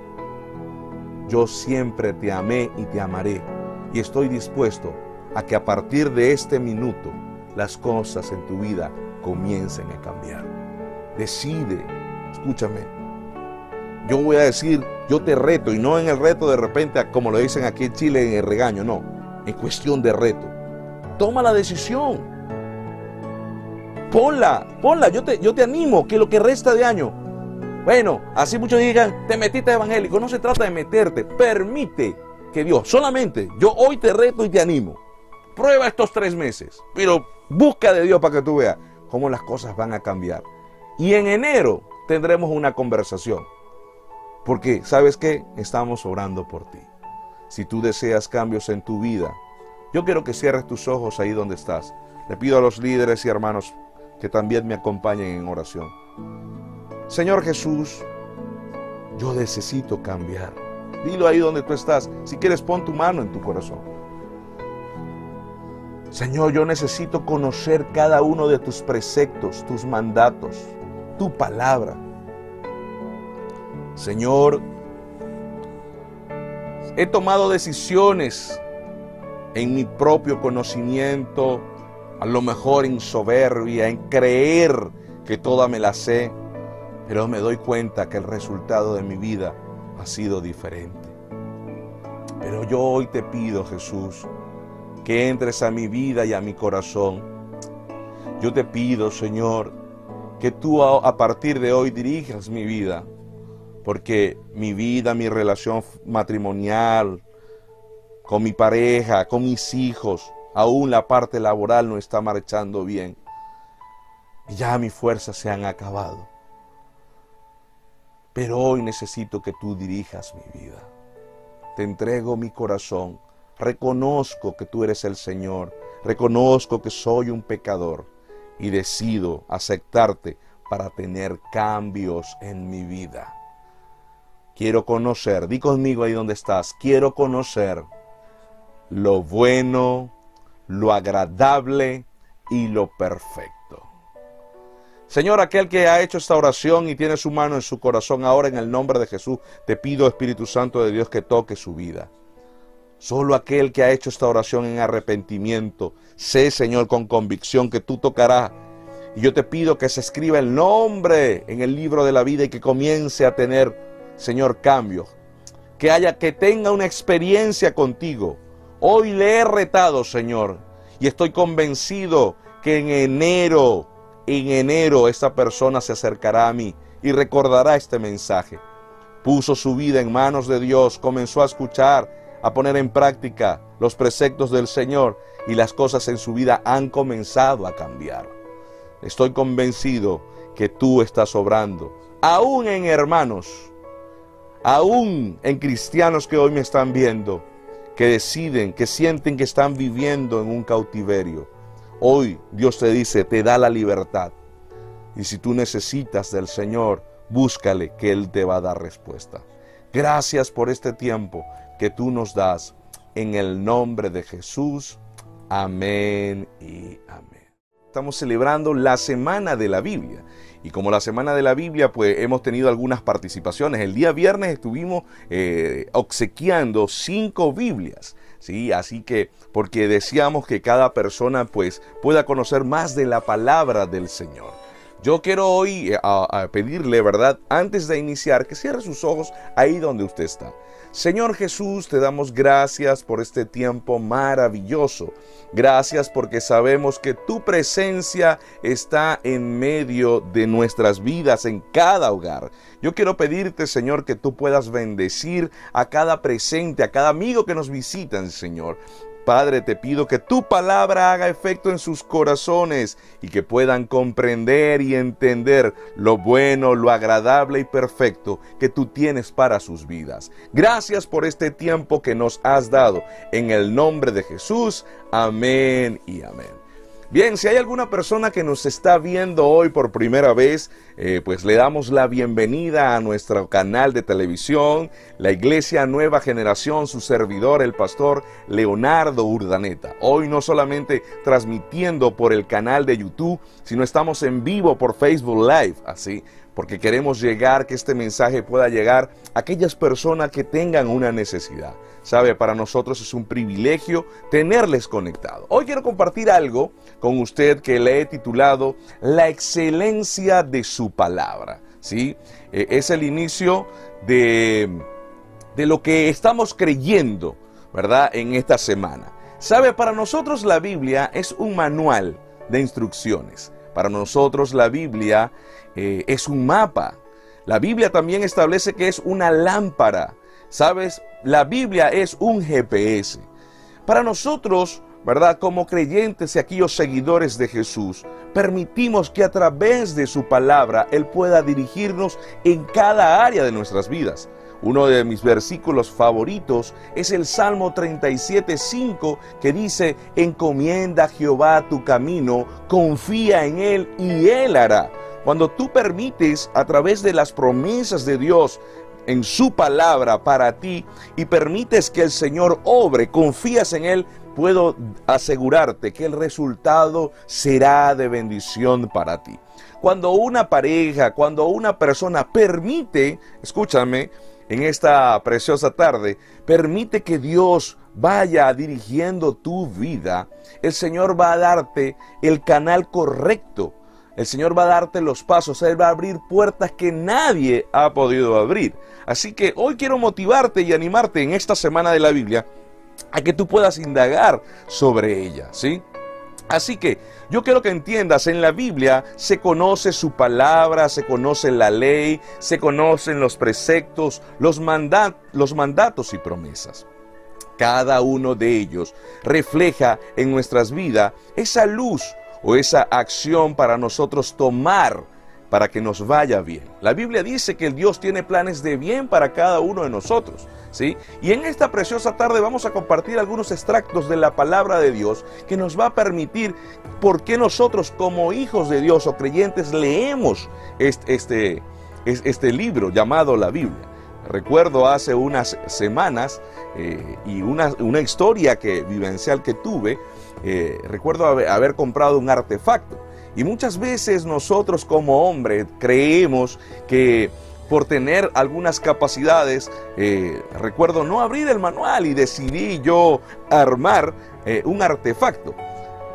yo siempre te amé y te amaré. Y estoy dispuesto a que a partir de este minuto las cosas en tu vida comiencen a cambiar. Decide, escúchame. Yo voy a decir, yo te reto, y no en el reto de repente, como lo dicen aquí en Chile, en el regaño, no, en cuestión de reto. Toma la decisión. Ponla, ponla, yo te, yo te animo que lo que resta de año, bueno, así muchos digan, te metiste evangélico, no se trata de meterte, permite que Dios, solamente yo hoy te reto y te animo, prueba estos tres meses, pero busca de Dios para que tú veas cómo las cosas van a cambiar. Y en enero tendremos una conversación. Porque, ¿sabes qué? Estamos orando por ti. Si tú deseas cambios en tu vida, yo quiero que cierres tus ojos ahí donde estás. Le pido a los líderes y hermanos que también me acompañen en oración. Señor Jesús, yo necesito cambiar. Dilo ahí donde tú estás. Si quieres, pon tu mano en tu corazón. Señor, yo necesito conocer cada uno de tus preceptos, tus mandatos, tu palabra. Señor, he tomado decisiones en mi propio conocimiento, a lo mejor en soberbia, en creer que toda me la sé, pero me doy cuenta que el resultado de mi vida ha sido diferente. Pero yo hoy te pido, Jesús, que entres a mi vida y a mi corazón. Yo te pido, Señor, que tú a, partir de hoy dirijas mi vida, porque mi vida, mi relación matrimonial, con mi pareja, con mis hijos, aún la parte laboral no está marchando bien. Ya mis fuerzas se han acabado. Pero hoy necesito que tú dirijas mi vida. Te entrego mi corazón Reconozco que tú eres el Señor. Reconozco que soy un pecador y decido aceptarte para tener cambios en mi vida. Quiero conocer, di conmigo ahí donde estás, quiero conocer lo bueno, lo agradable y lo perfecto. Señor, aquel que ha hecho esta oración y tiene su mano en su corazón, ahora en el nombre de Jesús, te pido, Espíritu Santo de Dios, que toque su vida. Solo aquel que ha hecho esta oración en arrepentimiento, sé, Señor, con convicción que tú tocarás. Y yo te pido que se escriba el nombre en el libro de la vida y que comience a tener, Señor, cambios. Que haya, que tenga una experiencia contigo. Hoy le he retado, Señor, y estoy convencido que en enero, en enero, esta persona se acercará a mí y recordará este mensaje. Puso su vida en manos de Dios, comenzó a escuchar a poner en práctica los preceptos del Señor y las cosas en su vida han comenzado a cambiar. Estoy convencido que tú estás obrando, aún en hermanos, aún en cristianos que hoy me están viendo, que deciden, que sienten que están viviendo en un cautiverio. Hoy Dios te dice, te da la libertad. Y si tú necesitas del Señor, búscale que Él te va a dar respuesta. Gracias por este tiempo que tú nos das. En el nombre de Jesús. Amén y amén. Estamos celebrando la Semana de la Biblia. Y como la Semana de la Biblia, pues hemos tenido algunas participaciones. El día viernes estuvimos eh, obsequiando cinco Biblias. ¿sí? Así que, porque deseamos que cada persona pues pueda conocer más de la palabra del Señor. Yo quiero hoy eh, pedirle, ¿verdad? Antes de iniciar, que cierre sus ojos ahí donde usted está. Señor Jesús, te damos gracias por este tiempo maravilloso. Gracias porque sabemos que tu presencia está en medio de nuestras vidas, en cada hogar. Yo quiero pedirte, Señor, que tú puedas bendecir a cada presente, a cada amigo que nos visitan, Señor. Padre, te pido que tu palabra haga efecto en sus corazones y que puedan comprender y entender lo bueno, lo agradable y perfecto que tú tienes para sus vidas. Gracias por este tiempo que nos has dado. En el nombre de Jesús, amén y amén. Bien, si hay alguna persona que nos está viendo hoy por primera vez, eh, pues le damos la bienvenida a nuestro canal de televisión, la Iglesia Nueva Generación, su servidor, el pastor Leonardo Urdaneta. Hoy no solamente transmitiendo por el canal de YouTube, sino estamos en vivo por Facebook Live, así porque queremos llegar, que este mensaje pueda llegar a aquellas personas que tengan una necesidad. Sabe, para nosotros es un privilegio tenerles conectados. Hoy quiero compartir algo con usted que le he titulado La excelencia de su palabra. ¿sí? Eh, es el inicio de, de lo que estamos creyendo, ¿verdad? En esta semana. Sabe, para nosotros la Biblia es un manual de instrucciones. Para nosotros la Biblia eh, es un mapa. La Biblia también establece que es una lámpara. ¿Sabes? La Biblia es un GPS. Para nosotros, ¿verdad? Como creyentes y aquellos seguidores de Jesús, permitimos que a través de su palabra Él pueda dirigirnos en cada área de nuestras vidas. Uno de mis versículos favoritos es el Salmo 37.5 que dice, encomienda a Jehová tu camino, confía en Él y Él hará. Cuando tú permites a través de las promesas de Dios en su palabra para ti y permites que el Señor obre, confías en Él, puedo asegurarte que el resultado será de bendición para ti. Cuando una pareja, cuando una persona permite, escúchame, en esta preciosa tarde, permite que Dios vaya dirigiendo tu vida, el Señor va a darte el canal correcto. El Señor va a darte los pasos, Él va a abrir puertas que nadie ha podido abrir. Así que hoy quiero motivarte y animarte en esta semana de la Biblia a que tú puedas indagar sobre ella, ¿sí? Así que yo quiero que entiendas, en la Biblia se conoce su palabra, se conoce la ley, se conocen los preceptos, los, los mandatos y promesas. Cada uno de ellos refleja en nuestras vidas esa luz o esa acción para nosotros tomar para que nos vaya bien. La Biblia dice que el Dios tiene planes de bien para cada uno de nosotros. ¿Sí? Y en esta preciosa tarde vamos a compartir algunos extractos de la palabra de Dios que nos va a permitir por qué nosotros como hijos de Dios o creyentes leemos este, este, este libro llamado la Biblia. Recuerdo hace unas semanas eh, y una, una, historia que, vivencial que tuve, eh, recuerdo haber comprado un artefacto y muchas veces nosotros como hombres creemos que por tener algunas capacidades, eh, recuerdo no abrir el manual y decidí yo armar eh, un artefacto.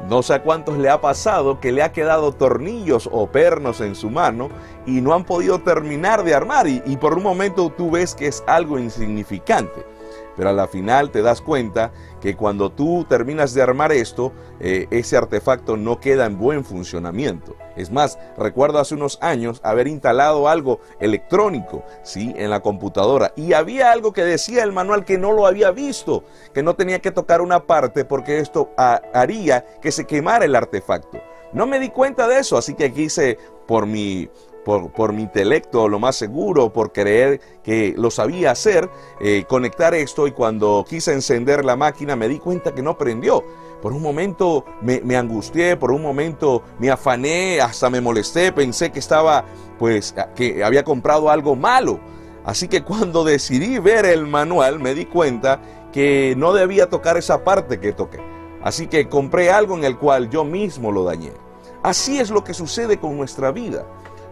No sé a cuántos le ha pasado que le ha quedado tornillos o pernos en su mano y no han podido terminar de armar y, y por un momento tú ves que es algo insignificante. Pero a la final te das cuenta que cuando tú terminas de armar esto, eh, ese artefacto no queda en buen funcionamiento. Es más, recuerdo hace unos años haber instalado algo electrónico, ¿sí? En la computadora. Y había algo que decía el manual que no lo había visto, que no tenía que tocar una parte porque esto haría que se quemara el artefacto. No me di cuenta de eso, así que quise, por mi por, mi intelecto, lo más seguro, por creer que lo sabía hacer, eh, conectar esto y cuando quise encender la máquina me di cuenta que no prendió. Por un momento me, me, angustié, por un momento me afané, hasta me molesté, pensé que estaba, pues, que había comprado algo malo. Así que cuando decidí ver el manual me di cuenta que no debía tocar esa parte que toqué. Así que compré algo en el cual yo mismo lo dañé. Así es lo que sucede con nuestra vida.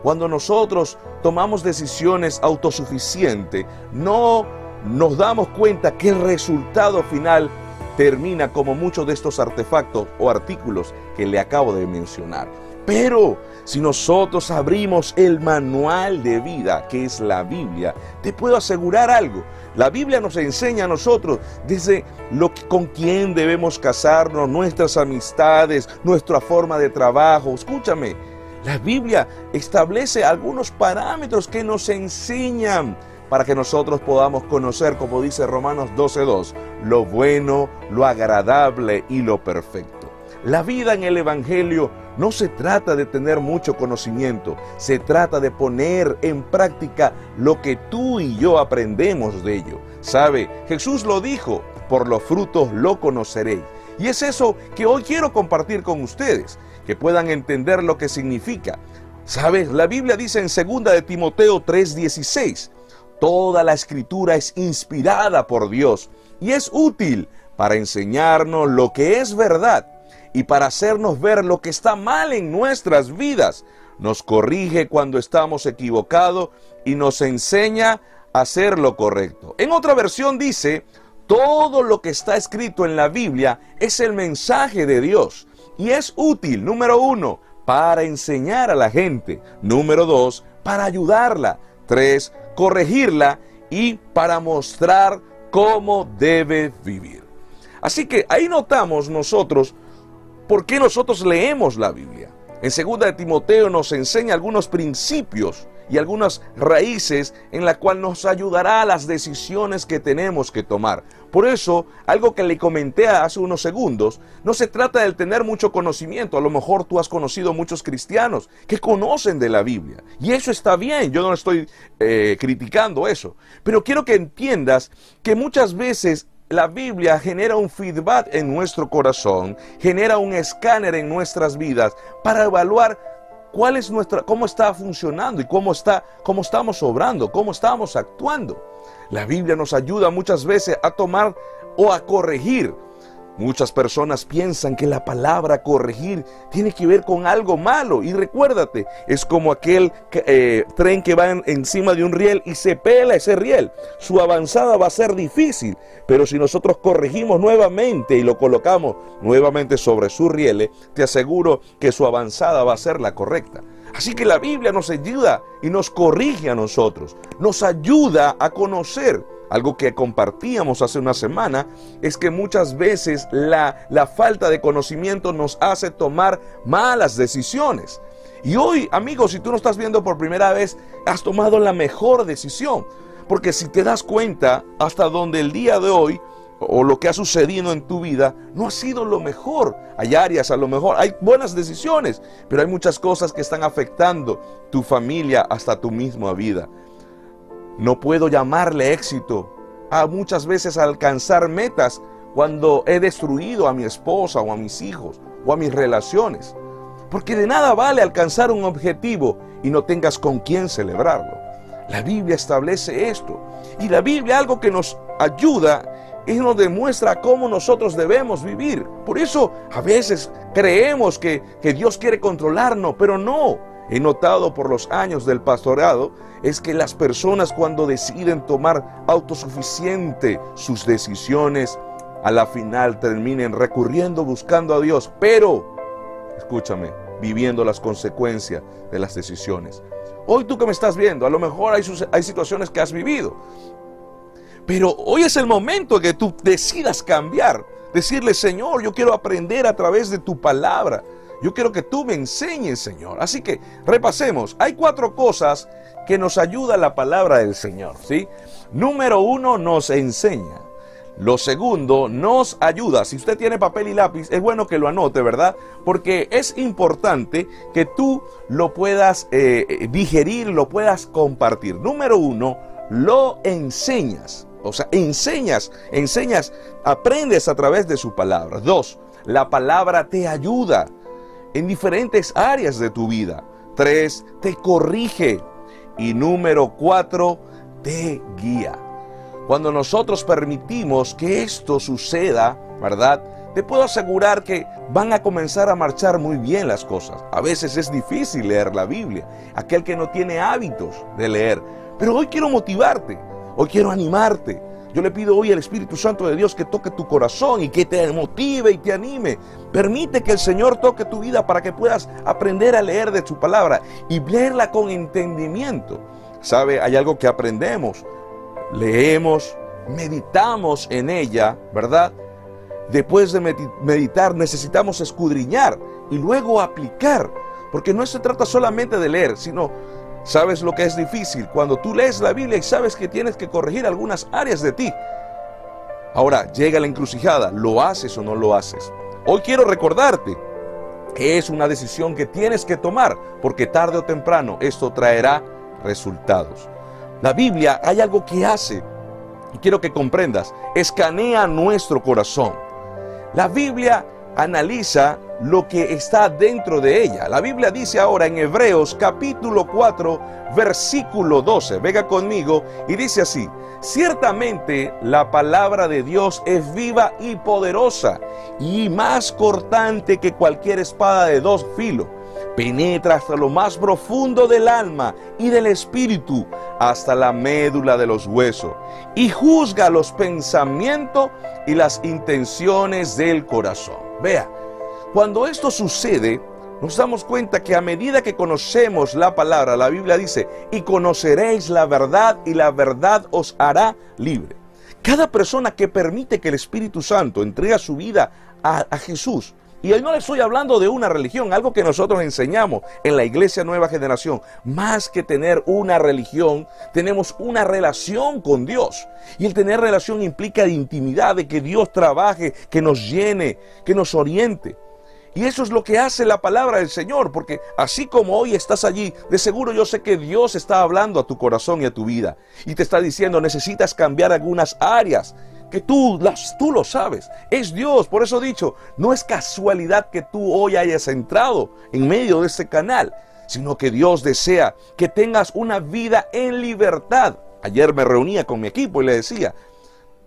Cuando nosotros tomamos decisiones autosuficientes, no nos damos cuenta que el resultado final termina como muchos de estos artefactos o artículos que le acabo de mencionar. Pero si nosotros abrimos el manual de vida, que es la Biblia, te puedo asegurar algo. La Biblia nos enseña a nosotros desde lo que, con quién debemos casarnos, nuestras amistades, nuestra forma de trabajo. Escúchame, la Biblia establece algunos parámetros que nos enseñan para que nosotros podamos conocer, como dice Romanos 12.2, lo bueno, lo agradable y lo perfecto. La vida en el Evangelio no se trata de tener mucho conocimiento, se trata de poner en práctica lo que tú y yo aprendemos de ello. ¿Sabe? Jesús lo dijo, por los frutos lo conoceréis. Y es eso que hoy quiero compartir con ustedes, que puedan entender lo que significa. ¿Sabes? La Biblia dice en 2 de Timoteo 3:16, toda la escritura es inspirada por Dios y es útil para enseñarnos lo que es verdad y para hacernos ver lo que está mal en nuestras vidas. Nos corrige cuando estamos equivocados y nos enseña a hacer lo correcto. En otra versión dice, todo lo que está escrito en la Biblia es el mensaje de Dios y es útil, número uno, para enseñar a la gente, número dos, para ayudarla, tres, corregirla y para mostrar cómo debe vivir. Así que ahí notamos nosotros por qué nosotros leemos la Biblia. En 2 de Timoteo nos enseña algunos principios y algunas raíces en la cual nos ayudará a las decisiones que tenemos que tomar. Por eso, algo que le comenté hace unos segundos, no se trata de tener mucho conocimiento. A lo mejor tú has conocido muchos cristianos que conocen de la Biblia. Y eso está bien, yo no estoy eh, criticando eso. Pero quiero que entiendas que muchas veces la Biblia genera un feedback en nuestro corazón, genera un escáner en nuestras vidas para evaluar cuál es nuestra, cómo está funcionando y cómo, está, cómo estamos obrando, cómo estamos actuando. La Biblia nos ayuda muchas veces a tomar o a corregir Muchas personas piensan que la palabra corregir tiene que ver con algo malo. Y recuérdate, es como aquel eh, tren que va encima de un riel y se pela ese riel. Su avanzada va a ser difícil. Pero si nosotros corregimos nuevamente y lo colocamos nuevamente sobre su riel, te aseguro que su avanzada va a ser la correcta. Así que la Biblia nos ayuda y nos corrige a nosotros. Nos ayuda a conocer algo que compartíamos hace una semana es que muchas veces la, la falta de conocimiento nos hace tomar malas decisiones. Y hoy, amigos, si tú no estás viendo por primera vez, has tomado la mejor decisión. Porque si te das cuenta, hasta donde el día de hoy, o lo que ha sucedido en tu vida, no ha sido lo mejor. Hay áreas, a lo mejor, hay buenas decisiones, pero hay muchas cosas que están afectando tu familia hasta tu misma vida. No puedo llamarle éxito a muchas veces alcanzar metas cuando he destruido a mi esposa o a mis hijos o a mis relaciones. Porque de nada vale alcanzar un objetivo y no tengas con quién celebrarlo. La Biblia establece esto. Y la Biblia algo que nos ayuda y nos demuestra cómo nosotros debemos vivir. Por eso a veces creemos que, que Dios quiere controlarnos, pero no he notado por los años del pastorado es que las personas cuando deciden tomar autosuficiente sus decisiones, a la final terminen recurriendo, buscando a Dios, pero, escúchame, viviendo las consecuencias de las decisiones. Hoy tú que me estás viendo, a lo mejor hay, hay situaciones que has vivido, pero hoy es el momento que tú decidas cambiar, decirle, Señor, yo quiero aprender a través de tu palabra. Yo quiero que tú me enseñes, Señor. Así que repasemos. Hay cuatro cosas que nos ayuda la palabra del Señor, ¿sí? Número uno, nos enseña. Lo segundo, nos ayuda. Si usted tiene papel y lápiz, es bueno que lo anote, ¿verdad? Porque es importante que tú lo puedas eh, eh, digerir, lo puedas compartir. Número uno, lo enseñas. O sea, enseñas, enseñas, aprendes a través de su palabra. Dos, la palabra te ayuda en diferentes áreas de tu vida. Tres, te corrige. Y número cuatro, te guía. Cuando nosotros permitimos que esto suceda, ¿verdad? Te puedo asegurar que van a comenzar a marchar muy bien las cosas. A veces es difícil leer la Biblia, aquel que no tiene hábitos de leer. Pero hoy quiero motivarte, hoy quiero animarte yo le pido hoy al Espíritu Santo de Dios que toque tu corazón y que te motive y te anime. Permite que el Señor toque tu vida para que puedas aprender a leer de su palabra y leerla con entendimiento. ¿Sabe? Hay algo que aprendemos. Leemos, meditamos en ella, ¿verdad? Después de meditar necesitamos escudriñar y luego aplicar. Porque no se trata solamente de leer, sino ¿Sabes lo que es difícil? Cuando tú lees la Biblia y sabes que tienes que corregir algunas áreas de ti. Ahora llega la encrucijada, ¿lo haces o no lo haces? Hoy quiero recordarte que es una decisión que tienes que tomar, porque tarde o temprano esto traerá resultados. La Biblia hay algo que hace, y quiero que comprendas, escanea nuestro corazón. La Biblia analiza lo que está dentro de ella. La Biblia dice ahora en Hebreos capítulo 4, versículo 12, venga conmigo, y dice así, ciertamente la palabra de Dios es viva y poderosa y más cortante que cualquier espada de dos filos penetra hasta lo más profundo del alma y del espíritu, hasta la médula de los huesos, y juzga los pensamientos y las intenciones del corazón. Vea, cuando esto sucede, nos damos cuenta que a medida que conocemos la palabra, la Biblia dice, y conoceréis la verdad y la verdad os hará libre. Cada persona que permite que el Espíritu Santo entregue su vida a, a Jesús, y hoy no le estoy hablando de una religión, algo que nosotros enseñamos en la iglesia Nueva Generación. Más que tener una religión, tenemos una relación con Dios. Y el tener relación implica intimidad, de que Dios trabaje, que nos llene, que nos oriente. Y eso es lo que hace la palabra del Señor, porque así como hoy estás allí, de seguro yo sé que Dios está hablando a tu corazón y a tu vida. Y te está diciendo, necesitas cambiar algunas áreas que tú, las, tú lo sabes. Es Dios. Por eso he dicho, no es casualidad que tú hoy hayas entrado en medio de este canal, sino que Dios desea que tengas una vida en libertad. Ayer me reunía con mi equipo y le decía,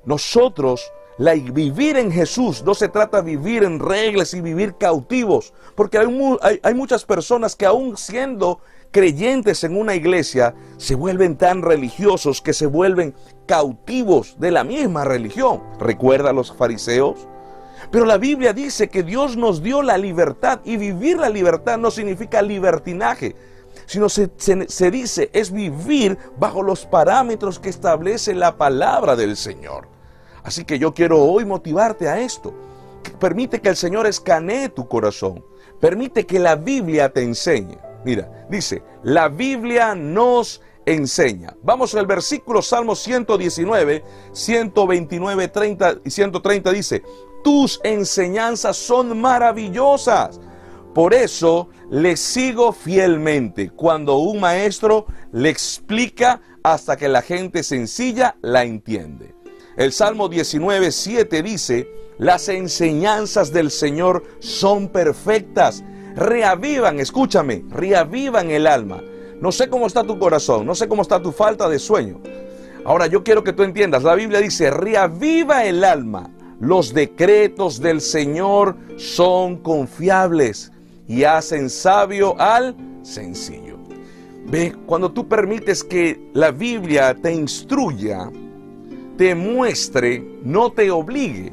nosotros la, vivir en Jesús no se trata de vivir en reglas y vivir cautivos, porque hay, hay, hay muchas personas que aún siendo creyentes en una iglesia se vuelven tan religiosos que se vuelven cautivos de la misma religión. ¿Recuerda a los fariseos? Pero la Biblia dice que Dios nos dio la libertad y vivir la libertad no significa libertinaje, sino se, se, dice es vivir bajo los parámetros que establece la palabra del Señor. Así que yo quiero hoy motivarte a esto. Permite que el Señor escanee tu corazón. Permite que la Biblia te enseñe. Mira, dice, la Biblia nos enseña. Vamos al versículo Salmo 119, 129, 30 y 130 dice, tus enseñanzas son maravillosas. Por eso le sigo fielmente cuando un maestro le explica hasta que la gente sencilla la entiende. El Salmo 19, 7 dice, las enseñanzas del Señor son perfectas reavivan, escúchame, reavivan el alma. No sé cómo está tu corazón, no sé cómo está tu falta de sueño. Ahora yo quiero que tú entiendas, la Biblia dice, reaviva el alma. Los decretos del Señor son confiables y hacen sabio al sencillo. Ve, cuando tú permites que la Biblia te instruya, te muestre, no te obligue,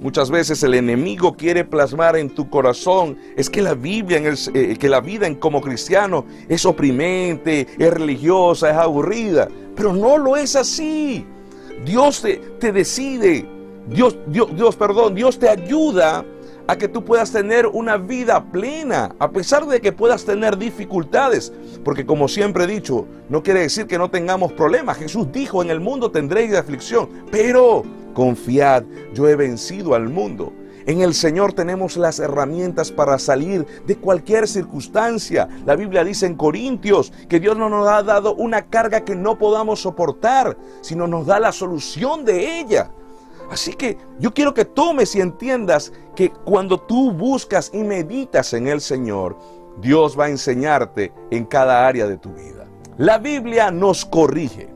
Muchas veces el enemigo quiere plasmar en tu corazón es que la Biblia, en el, eh, que la vida en como cristiano es oprimente, es religiosa, es aburrida. Pero no lo es así. Dios te, te decide, Dios, Dios, Dios, perdón, Dios te ayuda a que tú puedas tener una vida plena, a pesar de que puedas tener dificultades. Porque como siempre he dicho, no quiere decir que no tengamos problemas. Jesús dijo, en el mundo tendréis aflicción, pero Confiad, yo he vencido al mundo. En el Señor tenemos las herramientas para salir de cualquier circunstancia. La Biblia dice en Corintios que Dios no nos ha dado una carga que no podamos soportar, sino nos da la solución de ella. Así que yo quiero que tomes y entiendas que cuando tú buscas y meditas en el Señor, Dios va a enseñarte en cada área de tu vida. La Biblia nos corrige.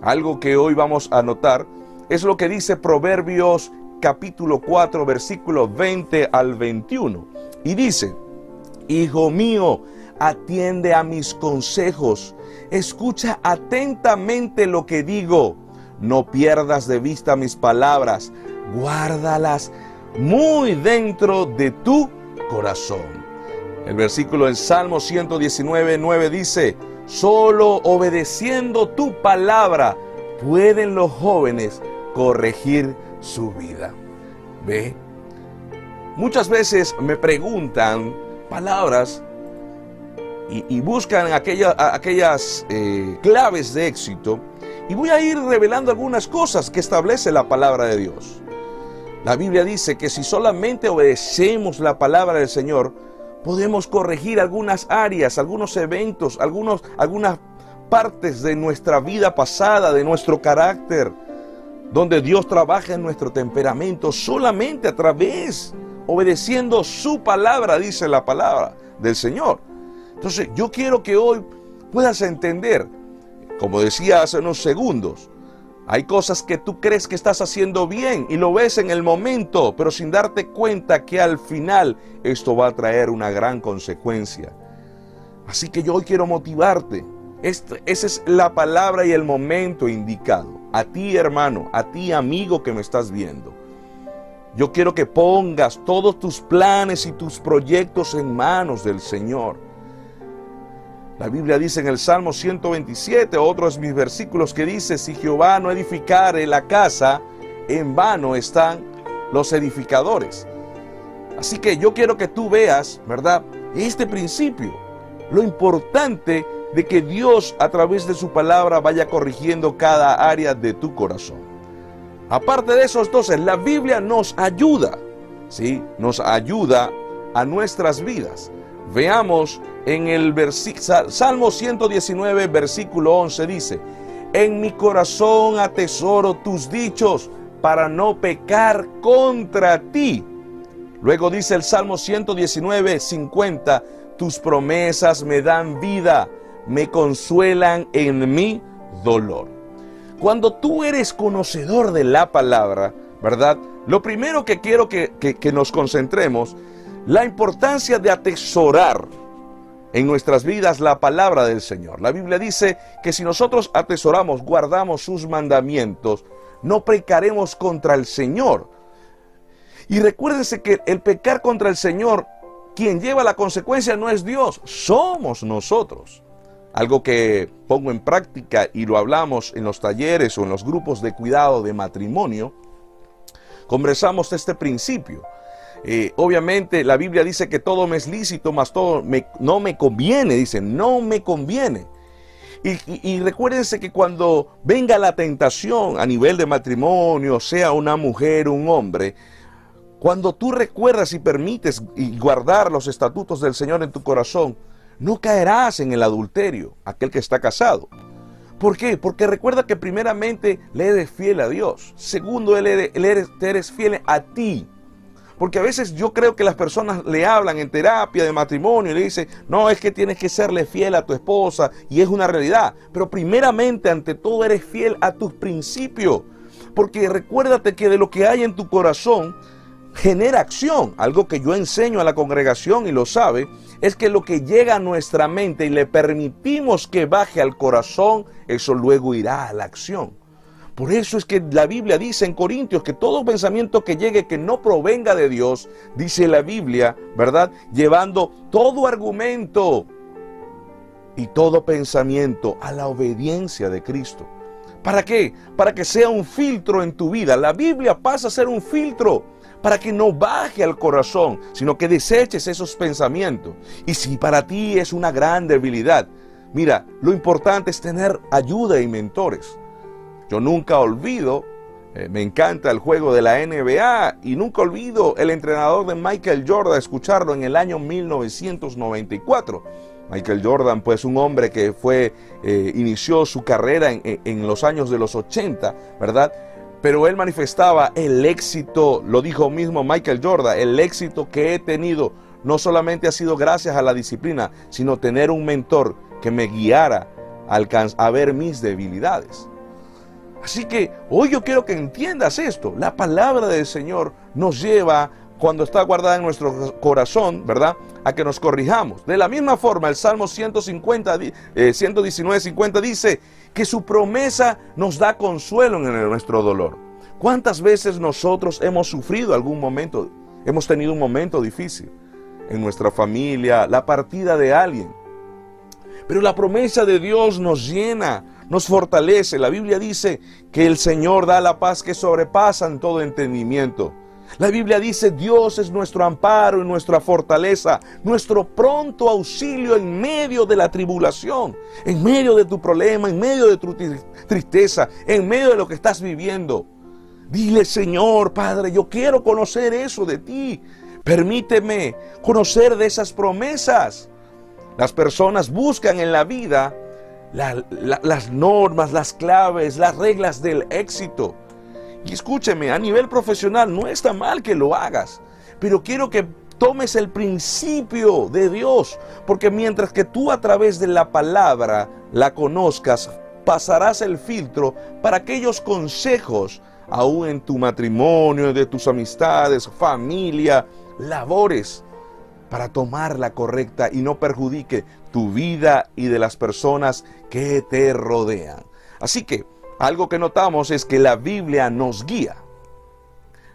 Algo que hoy vamos a notar es lo que dice Proverbios capítulo 4, versículo 20 al 21. Y dice, Hijo mío, atiende a mis consejos, escucha atentamente lo que digo, no pierdas de vista mis palabras, guárdalas muy dentro de tu corazón. El versículo en Salmo 119, 9 dice, solo obedeciendo tu palabra pueden los jóvenes corregir su vida. ¿Ve? Muchas veces me preguntan palabras y, buscan aquellas eh, claves de éxito y voy a ir revelando algunas cosas que establece la palabra de Dios. La Biblia dice que si solamente obedecemos la palabra del Señor, podemos corregir algunas áreas, algunos eventos, algunos, algunas partes de nuestra vida pasada, de nuestro carácter, donde Dios trabaja en nuestro temperamento solamente a través, obedeciendo su palabra, dice la palabra del Señor. Entonces yo quiero que hoy puedas entender, como decía hace unos segundos, hay cosas que tú crees que estás haciendo bien y lo ves en el momento, pero sin darte cuenta que al final esto va a traer una gran consecuencia. Así que yo hoy quiero motivarte. Este, esa es la palabra y el momento indicado. A ti hermano, a ti amigo que me estás viendo. Yo quiero que pongas todos tus planes y tus proyectos en manos del Señor. La Biblia dice en el Salmo 127, otro de mis versículos que dice, si Jehová no edificare la casa, en vano están los edificadores. Así que yo quiero que tú veas, ¿verdad? Este principio, lo importante de que Dios a través de su palabra vaya corrigiendo cada área de tu corazón. Aparte de eso, entonces, la Biblia nos ayuda, ¿sí? Nos ayuda a nuestras vidas. Veamos en el Salmo 119, versículo 11, dice, en mi corazón atesoro tus dichos para no pecar contra ti. Luego dice el Salmo 119, 50, tus promesas me dan vida, me consuelan en mi dolor. Cuando tú eres conocedor de la palabra, ¿verdad? Lo primero que quiero que, que nos concentremos, la importancia de atesorar en nuestras vidas la palabra del Señor. La Biblia dice que si nosotros atesoramos, guardamos sus mandamientos, no pecaremos contra el Señor. Y recuérdense que el pecar contra el Señor, quien lleva la consecuencia no es Dios, somos nosotros. Algo que pongo en práctica y lo hablamos en los talleres o en los grupos de cuidado de matrimonio, conversamos este principio. Eh, obviamente la Biblia dice que todo me es lícito, mas todo no me conviene, dice, no me conviene. Y, y, recuérdense que cuando venga la tentación a nivel de matrimonio, sea una mujer o un hombre, cuando tú recuerdas y permites y guardar los estatutos del Señor en tu corazón, no caerás en el adulterio, aquel que está casado. ¿Por qué? Porque recuerda que primeramente le eres fiel a Dios. Segundo, él eres, eres fiel a ti. Porque a veces yo creo que las personas le hablan en terapia de matrimonio y le dicen, no, es que tienes que serle fiel a tu esposa y es una realidad. Pero primeramente, ante todo, eres fiel a tus principios. Porque recuérdate que de lo que hay en tu corazón genera acción. Algo que yo enseño a la congregación y lo sabe, es que lo que llega a nuestra mente y le permitimos que baje al corazón, eso luego irá a la acción. Por eso es que la Biblia dice en Corintios que todo pensamiento que llegue que no provenga de Dios, dice la Biblia, ¿verdad? Llevando todo argumento y todo pensamiento a la obediencia de Cristo. ¿Para qué? Para que sea un filtro en tu vida. La Biblia pasa a ser un filtro para que no baje al corazón, sino que deseches esos pensamientos. Y si para ti es una gran debilidad, mira, lo importante es tener ayuda y mentores. Yo nunca olvido, eh, me encanta el juego de la NBA y nunca olvido el entrenador de Michael Jordan, escucharlo en el año 1994. Michael Jordan, pues un hombre que fue, eh, inició su carrera en, en los años de los 80, ¿verdad? Pero él manifestaba el éxito, lo dijo mismo Michael Jordan, el éxito que he tenido no solamente ha sido gracias a la disciplina, sino tener un mentor que me guiara a, a ver mis debilidades. Así que hoy yo quiero que entiendas esto. La palabra del Señor nos lleva, cuando está guardada en nuestro corazón, ¿verdad? A que nos corrijamos. De la misma forma, el Salmo 150, 119, 50 dice que su promesa nos da consuelo en nuestro dolor. ¿Cuántas veces nosotros hemos sufrido algún momento, hemos tenido un momento difícil en nuestra familia, la partida de alguien? Pero la promesa de Dios nos llena, nos fortalece. La Biblia dice que el Señor da la paz que sobrepasa en todo entendimiento. La Biblia dice, Dios es nuestro amparo y nuestra fortaleza, nuestro pronto auxilio en medio de la tribulación, en medio de tu problema, en medio de tu tristeza, en medio de lo que estás viviendo. Dile, Señor, Padre, yo quiero conocer eso de ti. Permíteme conocer de esas promesas. Las personas buscan en la vida las normas, las claves, las reglas del éxito. Y escúcheme, a nivel profesional no está mal que lo hagas, pero quiero que tomes el principio de Dios, porque mientras que tú a través de la palabra la conozcas, pasarás el filtro para aquellos consejos, aún en tu matrimonio, de tus amistades, familia, labores, para tomar la correcta y no perjudique tu vida y de las personas que te rodean. Así que algo que notamos es que la Biblia nos guía.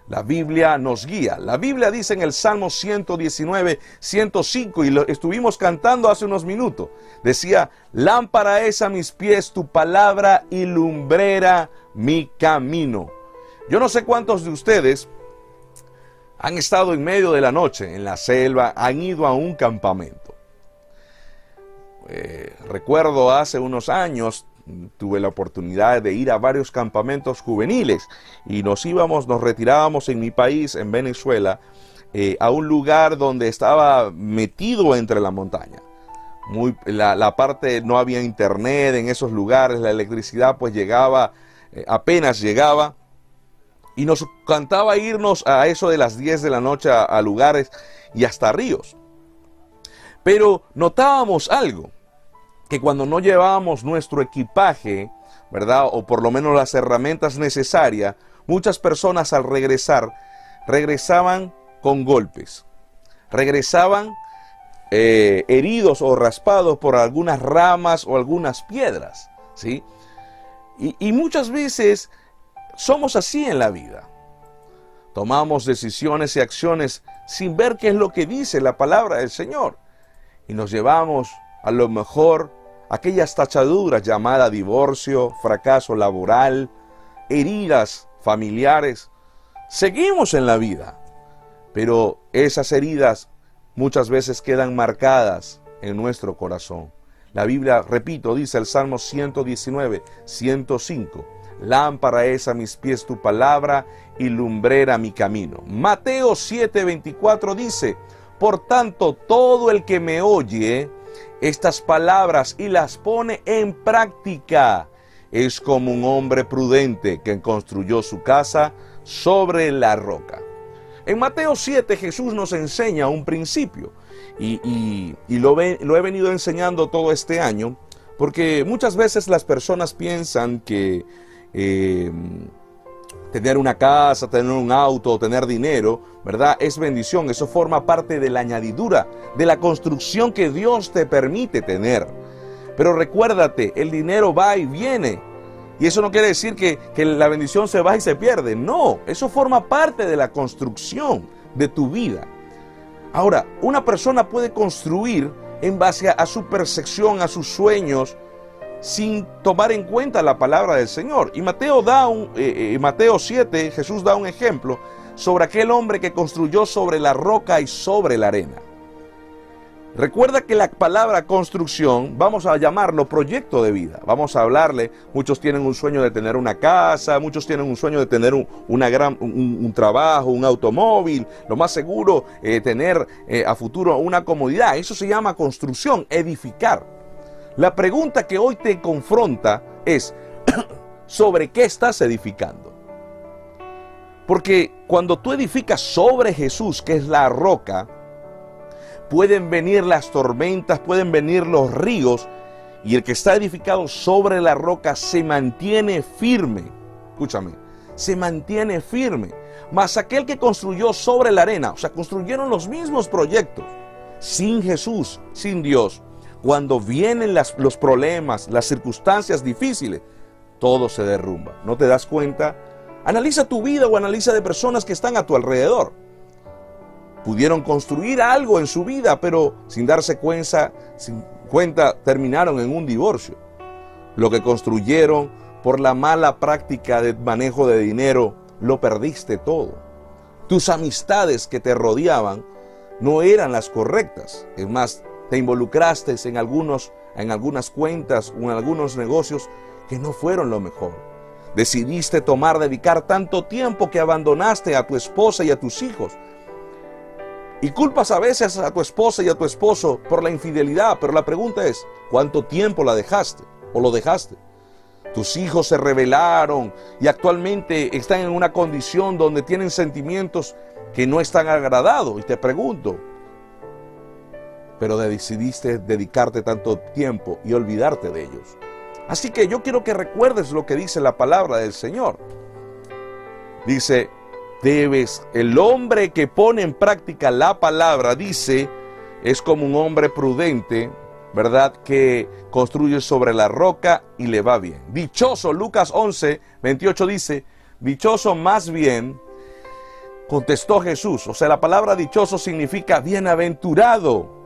La Biblia nos guía. La Biblia dice en el Salmo 119, 105, y lo estuvimos cantando hace unos minutos. Decía, lámpara es a mis pies tu palabra y lumbrera mi camino. Yo no sé cuántos de ustedes han estado en medio de la noche en la selva, han ido a un campamento. Eh, recuerdo hace unos años tuve la oportunidad de ir a varios campamentos juveniles y nos íbamos, nos retirábamos en mi país, en Venezuela, eh, a un lugar donde estaba metido entre la montaña. La, parte no había internet en esos lugares, la electricidad pues llegaba, eh, apenas llegaba. Y nos cantaba irnos a eso de las 10 de la noche a lugares y hasta ríos. Pero notábamos algo que cuando no llevábamos nuestro equipaje, ¿verdad? O por lo menos las herramientas necesarias, muchas personas al regresar regresaban con golpes, regresaban eh, heridos o raspados por algunas ramas o algunas piedras, ¿sí? Y, y muchas veces somos así en la vida. Tomamos decisiones y acciones sin ver qué es lo que dice la palabra del Señor. Y nos llevamos a lo mejor aquellas tachaduras llamadas divorcio, fracaso laboral, heridas familiares. Seguimos en la vida, pero esas heridas muchas veces quedan marcadas en nuestro corazón. La Biblia, repito, dice el Salmo 119, 105, lámpara es a mis pies tu palabra y lumbrera mi camino. Mateo 7, 24 dice, por tanto, todo el que me oye, estas palabras y las pone en práctica. Es como un hombre prudente que construyó su casa sobre la roca. En Mateo 7 Jesús nos enseña un principio y, lo, lo he venido enseñando todo este año porque muchas veces las personas piensan que eh, tener una casa, tener un auto, tener dinero, ¿verdad? Es bendición, eso forma parte de la añadidura, de la construcción que Dios te permite tener. Pero recuérdate, el dinero va y viene. Y eso no quiere decir que, que la bendición se va y se pierde. No, eso forma parte de la construcción de tu vida. Ahora, una persona puede construir en base a su percepción, a sus sueños, sin tomar en cuenta la palabra del Señor. Y Mateo da un, eh, eh, Mateo 7, Jesús da un ejemplo sobre aquel hombre que construyó sobre la roca y sobre la arena. Recuerda que la palabra construcción, vamos a llamarlo proyecto de vida. Vamos a hablarle, muchos tienen un sueño de tener una casa, muchos tienen un sueño de tener un, una gran, un, trabajo, un automóvil, lo más seguro, eh, tener a futuro una comodidad. Eso se llama construcción, edificar. La pregunta que hoy te confronta es, ¿sobre qué estás edificando? Porque cuando tú edificas sobre Jesús, que es la roca, pueden venir las tormentas, pueden venir los ríos, y el que está edificado sobre la roca se mantiene firme. Escúchame, se mantiene firme. Mas aquel que construyó sobre la arena, o sea, construyeron los mismos proyectos, sin Jesús, sin Dios, cuando vienen los problemas, las circunstancias difíciles, todo se derrumba. ¿No te das cuenta? Analiza tu vida o analiza de personas que están a tu alrededor. Pudieron construir algo en su vida, pero sin darse cuenta, sin cuenta terminaron en un divorcio. Lo que construyeron por la mala práctica de manejo de dinero, lo perdiste todo. Tus amistades que te rodeaban no eran las correctas. Es más, te involucraste en, algunos, en algunas cuentas o en algunos negocios que no fueron lo mejor. Decidiste tomar, dedicar tanto tiempo que abandonaste a tu esposa y a tus hijos. Y culpas a veces a tu esposa y a tu esposo por la infidelidad, pero la pregunta es, ¿cuánto tiempo la dejaste o lo dejaste? tus hijos se rebelaron y actualmente están en una condición donde tienen sentimientos que no están agradados. Y te pregunto, pero decidiste dedicarte tanto tiempo y olvidarte de ellos. Así que yo quiero que recuerdes lo que dice la palabra del Señor. Dice, debes, el hombre que pone en práctica la palabra, dice, es como un hombre prudente, ¿verdad? Que construye sobre la roca y le va bien. Dichoso, Lucas 11, 28 dice, dichoso más bien, contestó Jesús. O sea, la palabra dichoso significa bienaventurado.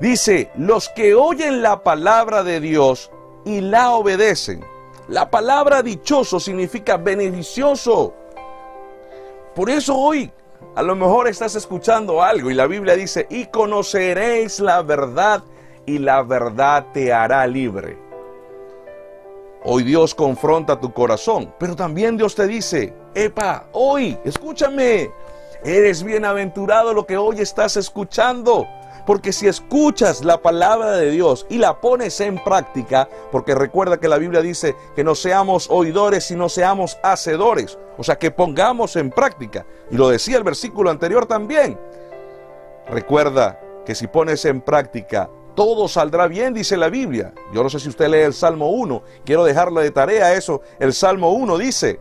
Dice, los que oyen la palabra de Dios y la obedecen. La palabra dichoso significa beneficioso. Por eso hoy a lo mejor estás escuchando algo y la Biblia dice, y conoceréis la verdad y la verdad te hará libre. Hoy Dios confronta tu corazón, pero también Dios te dice, epa, hoy, escúchame, eres bienaventurado lo que hoy estás escuchando. Porque si escuchas la palabra de Dios y la pones en práctica, porque recuerda que la Biblia dice que no seamos oidores, sino seamos hacedores. O sea, que pongamos en práctica. Y lo decía el versículo anterior también. Recuerda que si pones en práctica, todo saldrá bien, dice la Biblia. Yo no sé si usted lee el Salmo 1. Quiero dejarle de tarea eso. El Salmo 1 dice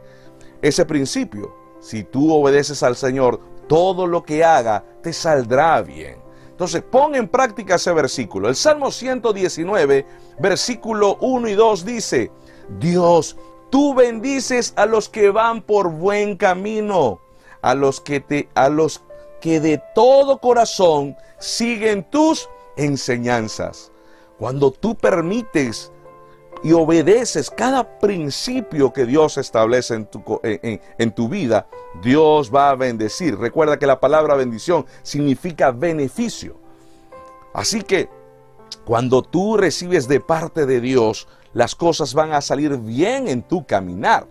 ese principio. Si tú obedeces al Señor, todo lo que haga te saldrá bien. Entonces, pon en práctica ese versículo. El Salmo 119, versículo 1 y 2 dice, Dios, tú bendices a los que van por buen camino, a los que te a los que de todo corazón siguen tus enseñanzas. Cuando tú permites y obedeces cada principio que Dios establece en tu, vida, Dios va a bendecir. Recuerda que la palabra bendición significa beneficio. Así que cuando tú recibes de parte de Dios, las cosas van a salir bien en tu caminar.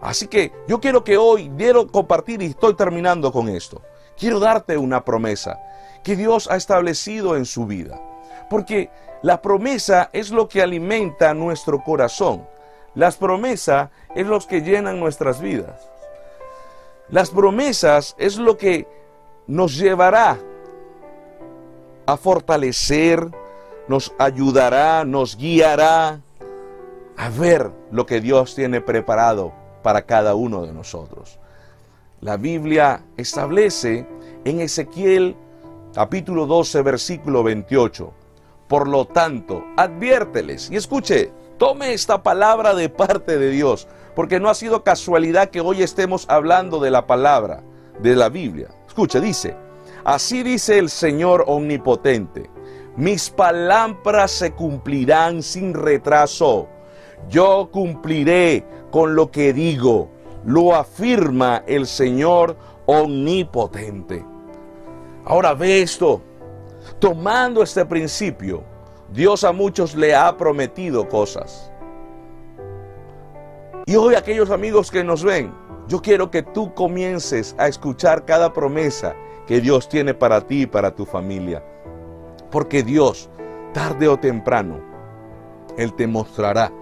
Así que yo quiero que hoy, quiero compartir y estoy terminando con esto. Quiero darte una promesa que Dios ha establecido en su vida. Porque la promesa es lo que alimenta nuestro corazón. Las promesas es lo que llenan nuestras vidas. Las promesas es lo que nos llevará a fortalecer, nos ayudará, nos guiará a ver lo que Dios tiene preparado para cada uno de nosotros. La Biblia establece en Ezequiel capítulo 12 versículo 28 por lo tanto, adviérteles y escuche, tome esta palabra de parte de Dios, porque no ha sido casualidad que hoy estemos hablando de la palabra, de la Biblia. Escuche, dice, así dice el Señor omnipotente, mis palabras se cumplirán sin retraso. Yo cumpliré con lo que digo, lo afirma el Señor omnipotente. Ahora ve esto, Tomando este principio, Dios a muchos le ha prometido cosas. Y hoy aquellos amigos que nos ven, yo quiero que tú comiences a escuchar cada promesa que Dios tiene para ti y para tu familia. Porque Dios, tarde o temprano, Él te mostrará.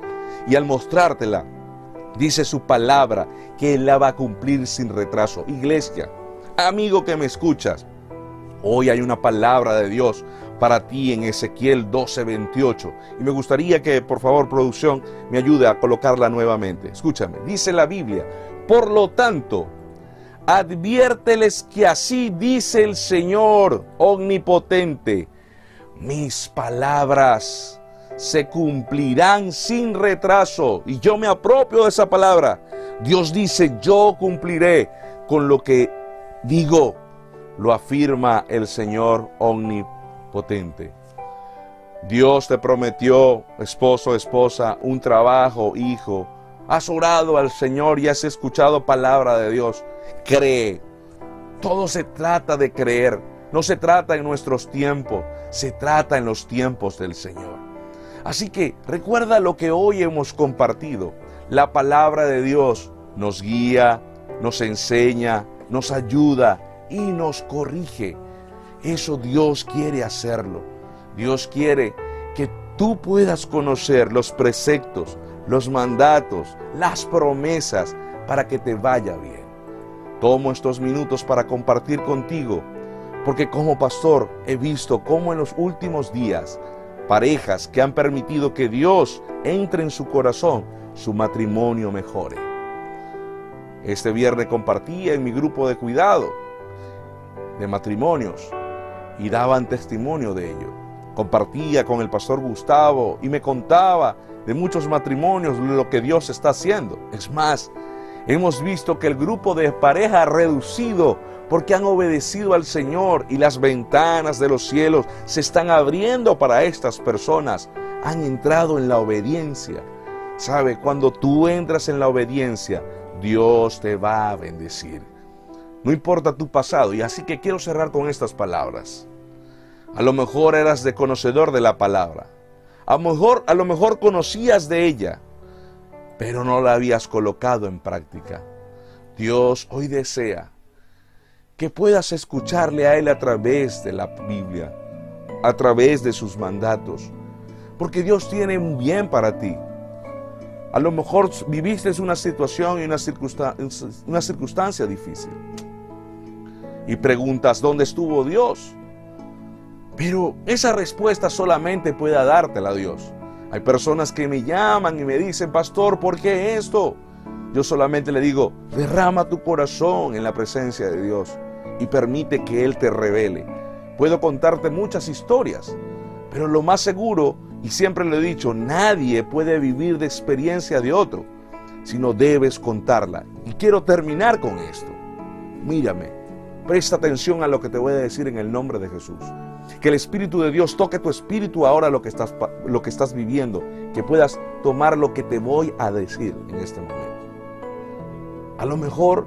Y al mostrártela, dice su palabra que Él la va a cumplir sin retraso. Iglesia, amigo que me escuchas, Hoy hay una palabra de Dios para ti en Ezequiel 12:28. Y me gustaría que, por favor, producción, me ayude a colocarla nuevamente. Escúchame, dice la Biblia, por lo tanto, adviérteles que así dice el Señor omnipotente, mis palabras se cumplirán sin retraso. Y yo me apropio de esa palabra. Dios dice, yo cumpliré con lo que digo lo afirma el Señor omnipotente. Dios te prometió, esposo, esposa, un trabajo, hijo. Has orado al Señor y has escuchado palabra de Dios. Cree. Todo se trata de creer. No se trata en nuestros tiempos, se trata en los tiempos del Señor. Así que recuerda lo que hoy hemos compartido. La palabra de Dios nos guía, nos enseña, nos ayuda y nos corrige. Eso Dios quiere hacerlo. Dios quiere que tú puedas conocer los preceptos, los mandatos, las promesas para que te vaya bien. Tomo estos minutos para compartir contigo, porque como pastor he visto cómo en los últimos días parejas que han permitido que Dios entre en su corazón, su matrimonio mejore. Este viernes compartía en mi grupo de cuidado de matrimonios y daban testimonio de ello. Compartía con el pastor Gustavo y me contaba de muchos matrimonios lo que Dios está haciendo. Es más, hemos visto que el grupo de pareja ha reducido porque han obedecido al Señor y las ventanas de los cielos se están abriendo para estas personas. Han entrado en la obediencia. ¿Sabe? Cuando tú entras en la obediencia, Dios te va a bendecir. No importa tu pasado. Y así que quiero cerrar con estas palabras. A lo mejor eras de conocedor de la palabra. A lo mejor, a lo mejor conocías de ella, pero no la habías colocado en práctica. Dios hoy desea que puedas escucharle a Él a través de la Biblia, a través de sus mandatos, porque Dios tiene un bien para ti. A lo mejor viviste una situación y una, circunstancia, una circunstancia difícil y preguntas, ¿dónde estuvo Dios? Pero esa respuesta solamente puede dártela Dios. Hay personas que me llaman y me dicen, pastor, ¿por qué esto? Yo solamente le digo, derrama tu corazón en la presencia de Dios y permite que Él te revele. Puedo contarte muchas historias, pero lo más seguro, y siempre lo he dicho, nadie puede vivir de experiencia de otro, sino debes contarla. Y quiero terminar con esto. Mírame, presta atención a lo que te voy a decir en el nombre de Jesús. Que el Espíritu de Dios toque tu espíritu ahora lo que estás, lo que estás viviendo, que puedas tomar lo que te voy a decir en este momento. A lo mejor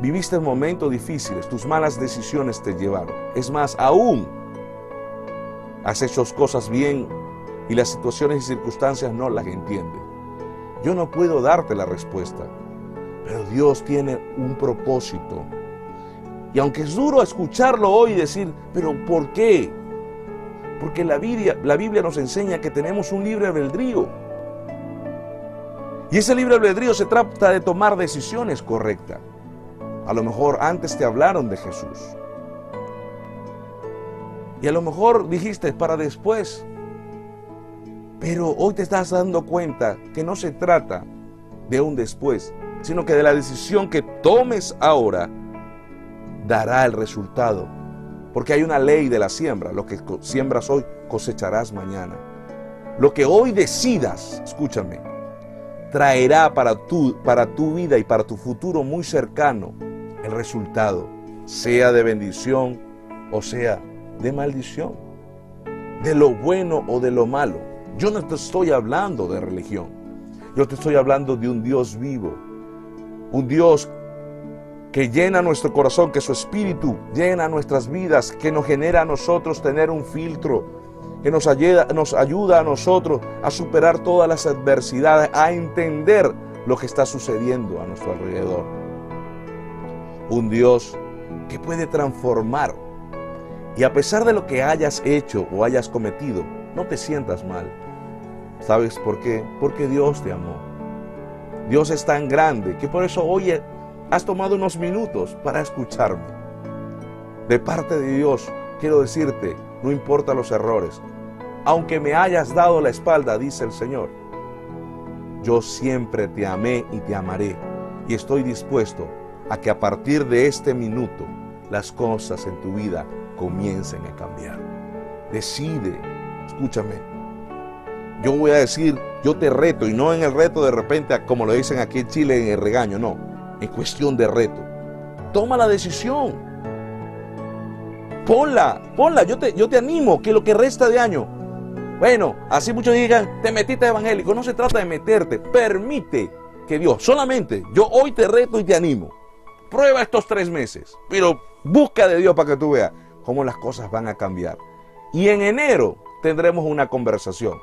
viviste momentos difíciles, tus malas decisiones te llevaron. Es más, aún has hecho cosas bien y las situaciones y circunstancias no las entienden. Yo no puedo darte la respuesta, pero Dios tiene un propósito y aunque es duro escucharlo hoy y decir, pero ¿por qué? Porque la Biblia, la Biblia nos enseña que tenemos un libre albedrío. Y ese libre albedrío se trata de tomar decisiones correctas. A lo mejor antes te hablaron de Jesús. Y a lo mejor dijiste para después. Pero hoy te estás dando cuenta que no se trata de un después, sino que de la decisión que tomes ahora dará el resultado. Porque hay una ley de la siembra. Lo que siembras hoy cosecharás mañana. Lo que hoy decidas, escúchame, traerá para tu, para tu vida y para tu futuro muy cercano el resultado, sea de bendición o sea de maldición, de lo bueno o de lo malo. Yo no te estoy hablando de religión, yo te estoy hablando de un Dios vivo, un Dios que llena nuestro corazón, que su espíritu llena nuestras vidas, que nos genera a nosotros tener un filtro, que nos ayuda, nos ayuda a nosotros a superar todas las adversidades, a entender lo que está sucediendo a nuestro alrededor. Un Dios que puede transformar. Y a pesar de lo que hayas hecho o hayas cometido, no te sientas mal. ¿Sabes por qué? Porque Dios te amó. Dios es tan grande que por eso hoy has tomado unos minutos para escucharme. De parte de Dios, quiero decirte, no importa los errores, aunque me hayas dado la espalda, dice el Señor, yo siempre te amé y te amaré y estoy dispuesto a que a partir de este minuto las cosas en tu vida comiencen a cambiar. Decide, escúchame. Yo voy a decir, yo te reto y no en el reto de repente, como lo dicen aquí en Chile, en el regaño, no en cuestión de reto. Toma la decisión. Ponla, ponla. Yo te, yo te animo que lo que resta de año. Bueno, así muchos digan, te metiste evangélico. No se trata de meterte. Permite que Dios, solamente yo hoy te reto y te animo. Prueba estos tres meses. Pero busca de Dios para que tú veas cómo las cosas van a cambiar. Y en enero tendremos una conversación.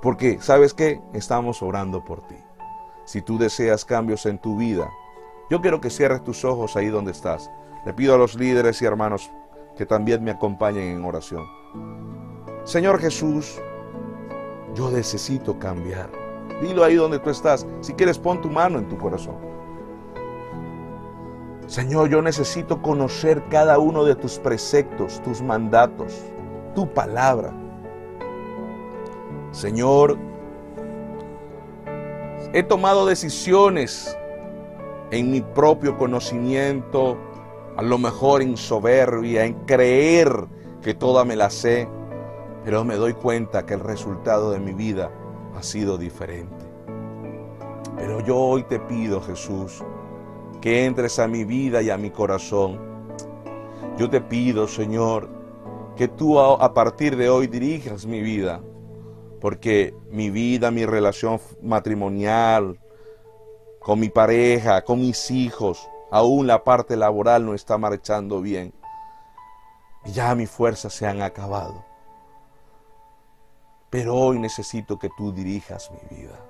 Porque, ¿sabes qué? Estamos orando por ti si tú deseas cambios en tu vida, yo quiero que cierres tus ojos ahí donde estás. Le pido a los líderes y hermanos que también me acompañen en oración. Señor Jesús, yo necesito cambiar. Dilo ahí donde tú estás. Si quieres, pon tu mano en tu corazón. Señor, yo necesito conocer cada uno de tus preceptos, tus mandatos, tu palabra. Señor, he tomado decisiones en mi propio conocimiento, a lo mejor en soberbia, en creer que toda me la sé, pero me doy cuenta que el resultado de mi vida ha sido diferente. Pero yo hoy te pido, Jesús, que entres a mi vida y a mi corazón. Yo te pido, Señor, que tú a partir de hoy dirijas mi vida, porque mi vida, mi relación matrimonial, con mi pareja, con mis hijos, aún la parte laboral no está marchando bien. Ya mis fuerzas se han acabado. Pero hoy necesito que tú dirijas mi vida.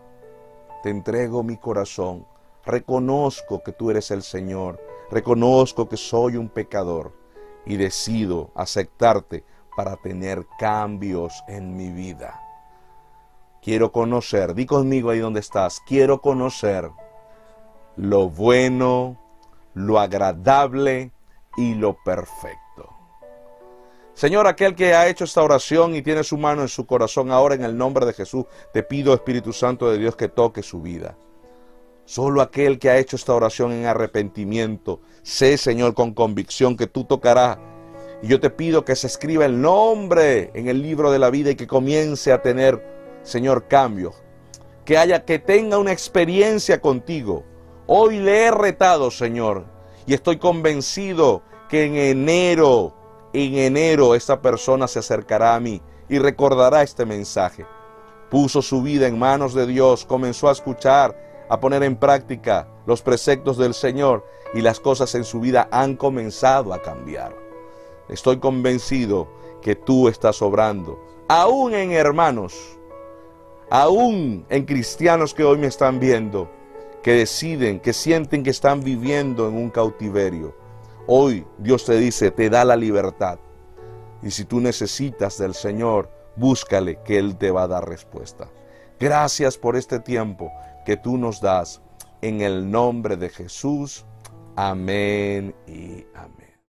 Te entrego mi corazón. Reconozco que tú eres el Señor. Reconozco que soy un pecador. Y decido aceptarte para tener cambios en mi vida. Quiero conocer, di conmigo ahí donde estás, quiero conocer lo bueno, lo agradable y lo perfecto. Señor, aquel que ha hecho esta oración y tiene su mano en su corazón ahora en el nombre de Jesús, te pido Espíritu Santo de Dios que toque su vida. Solo aquel que ha hecho esta oración en arrepentimiento, sé Señor con convicción que tú tocarás. Y yo te pido que se escriba el nombre en el libro de la vida y que comience a tener, Señor, cambios. Que haya, que tenga una experiencia contigo Hoy le he retado, Señor, y estoy convencido que en enero, en enero, esta persona se acercará a mí y recordará este mensaje. Puso su vida en manos de Dios, comenzó a escuchar, a poner en práctica los preceptos del Señor y las cosas en su vida han comenzado a cambiar. Estoy convencido que tú estás obrando, aún en hermanos, aún en cristianos que hoy me están viendo que deciden, que sienten que están viviendo en un cautiverio. Hoy Dios te dice, te da la libertad. Y si tú necesitas del Señor, búscale que Él te va a dar respuesta. Gracias por este tiempo que tú nos das. En el nombre de Jesús. Amén y amén.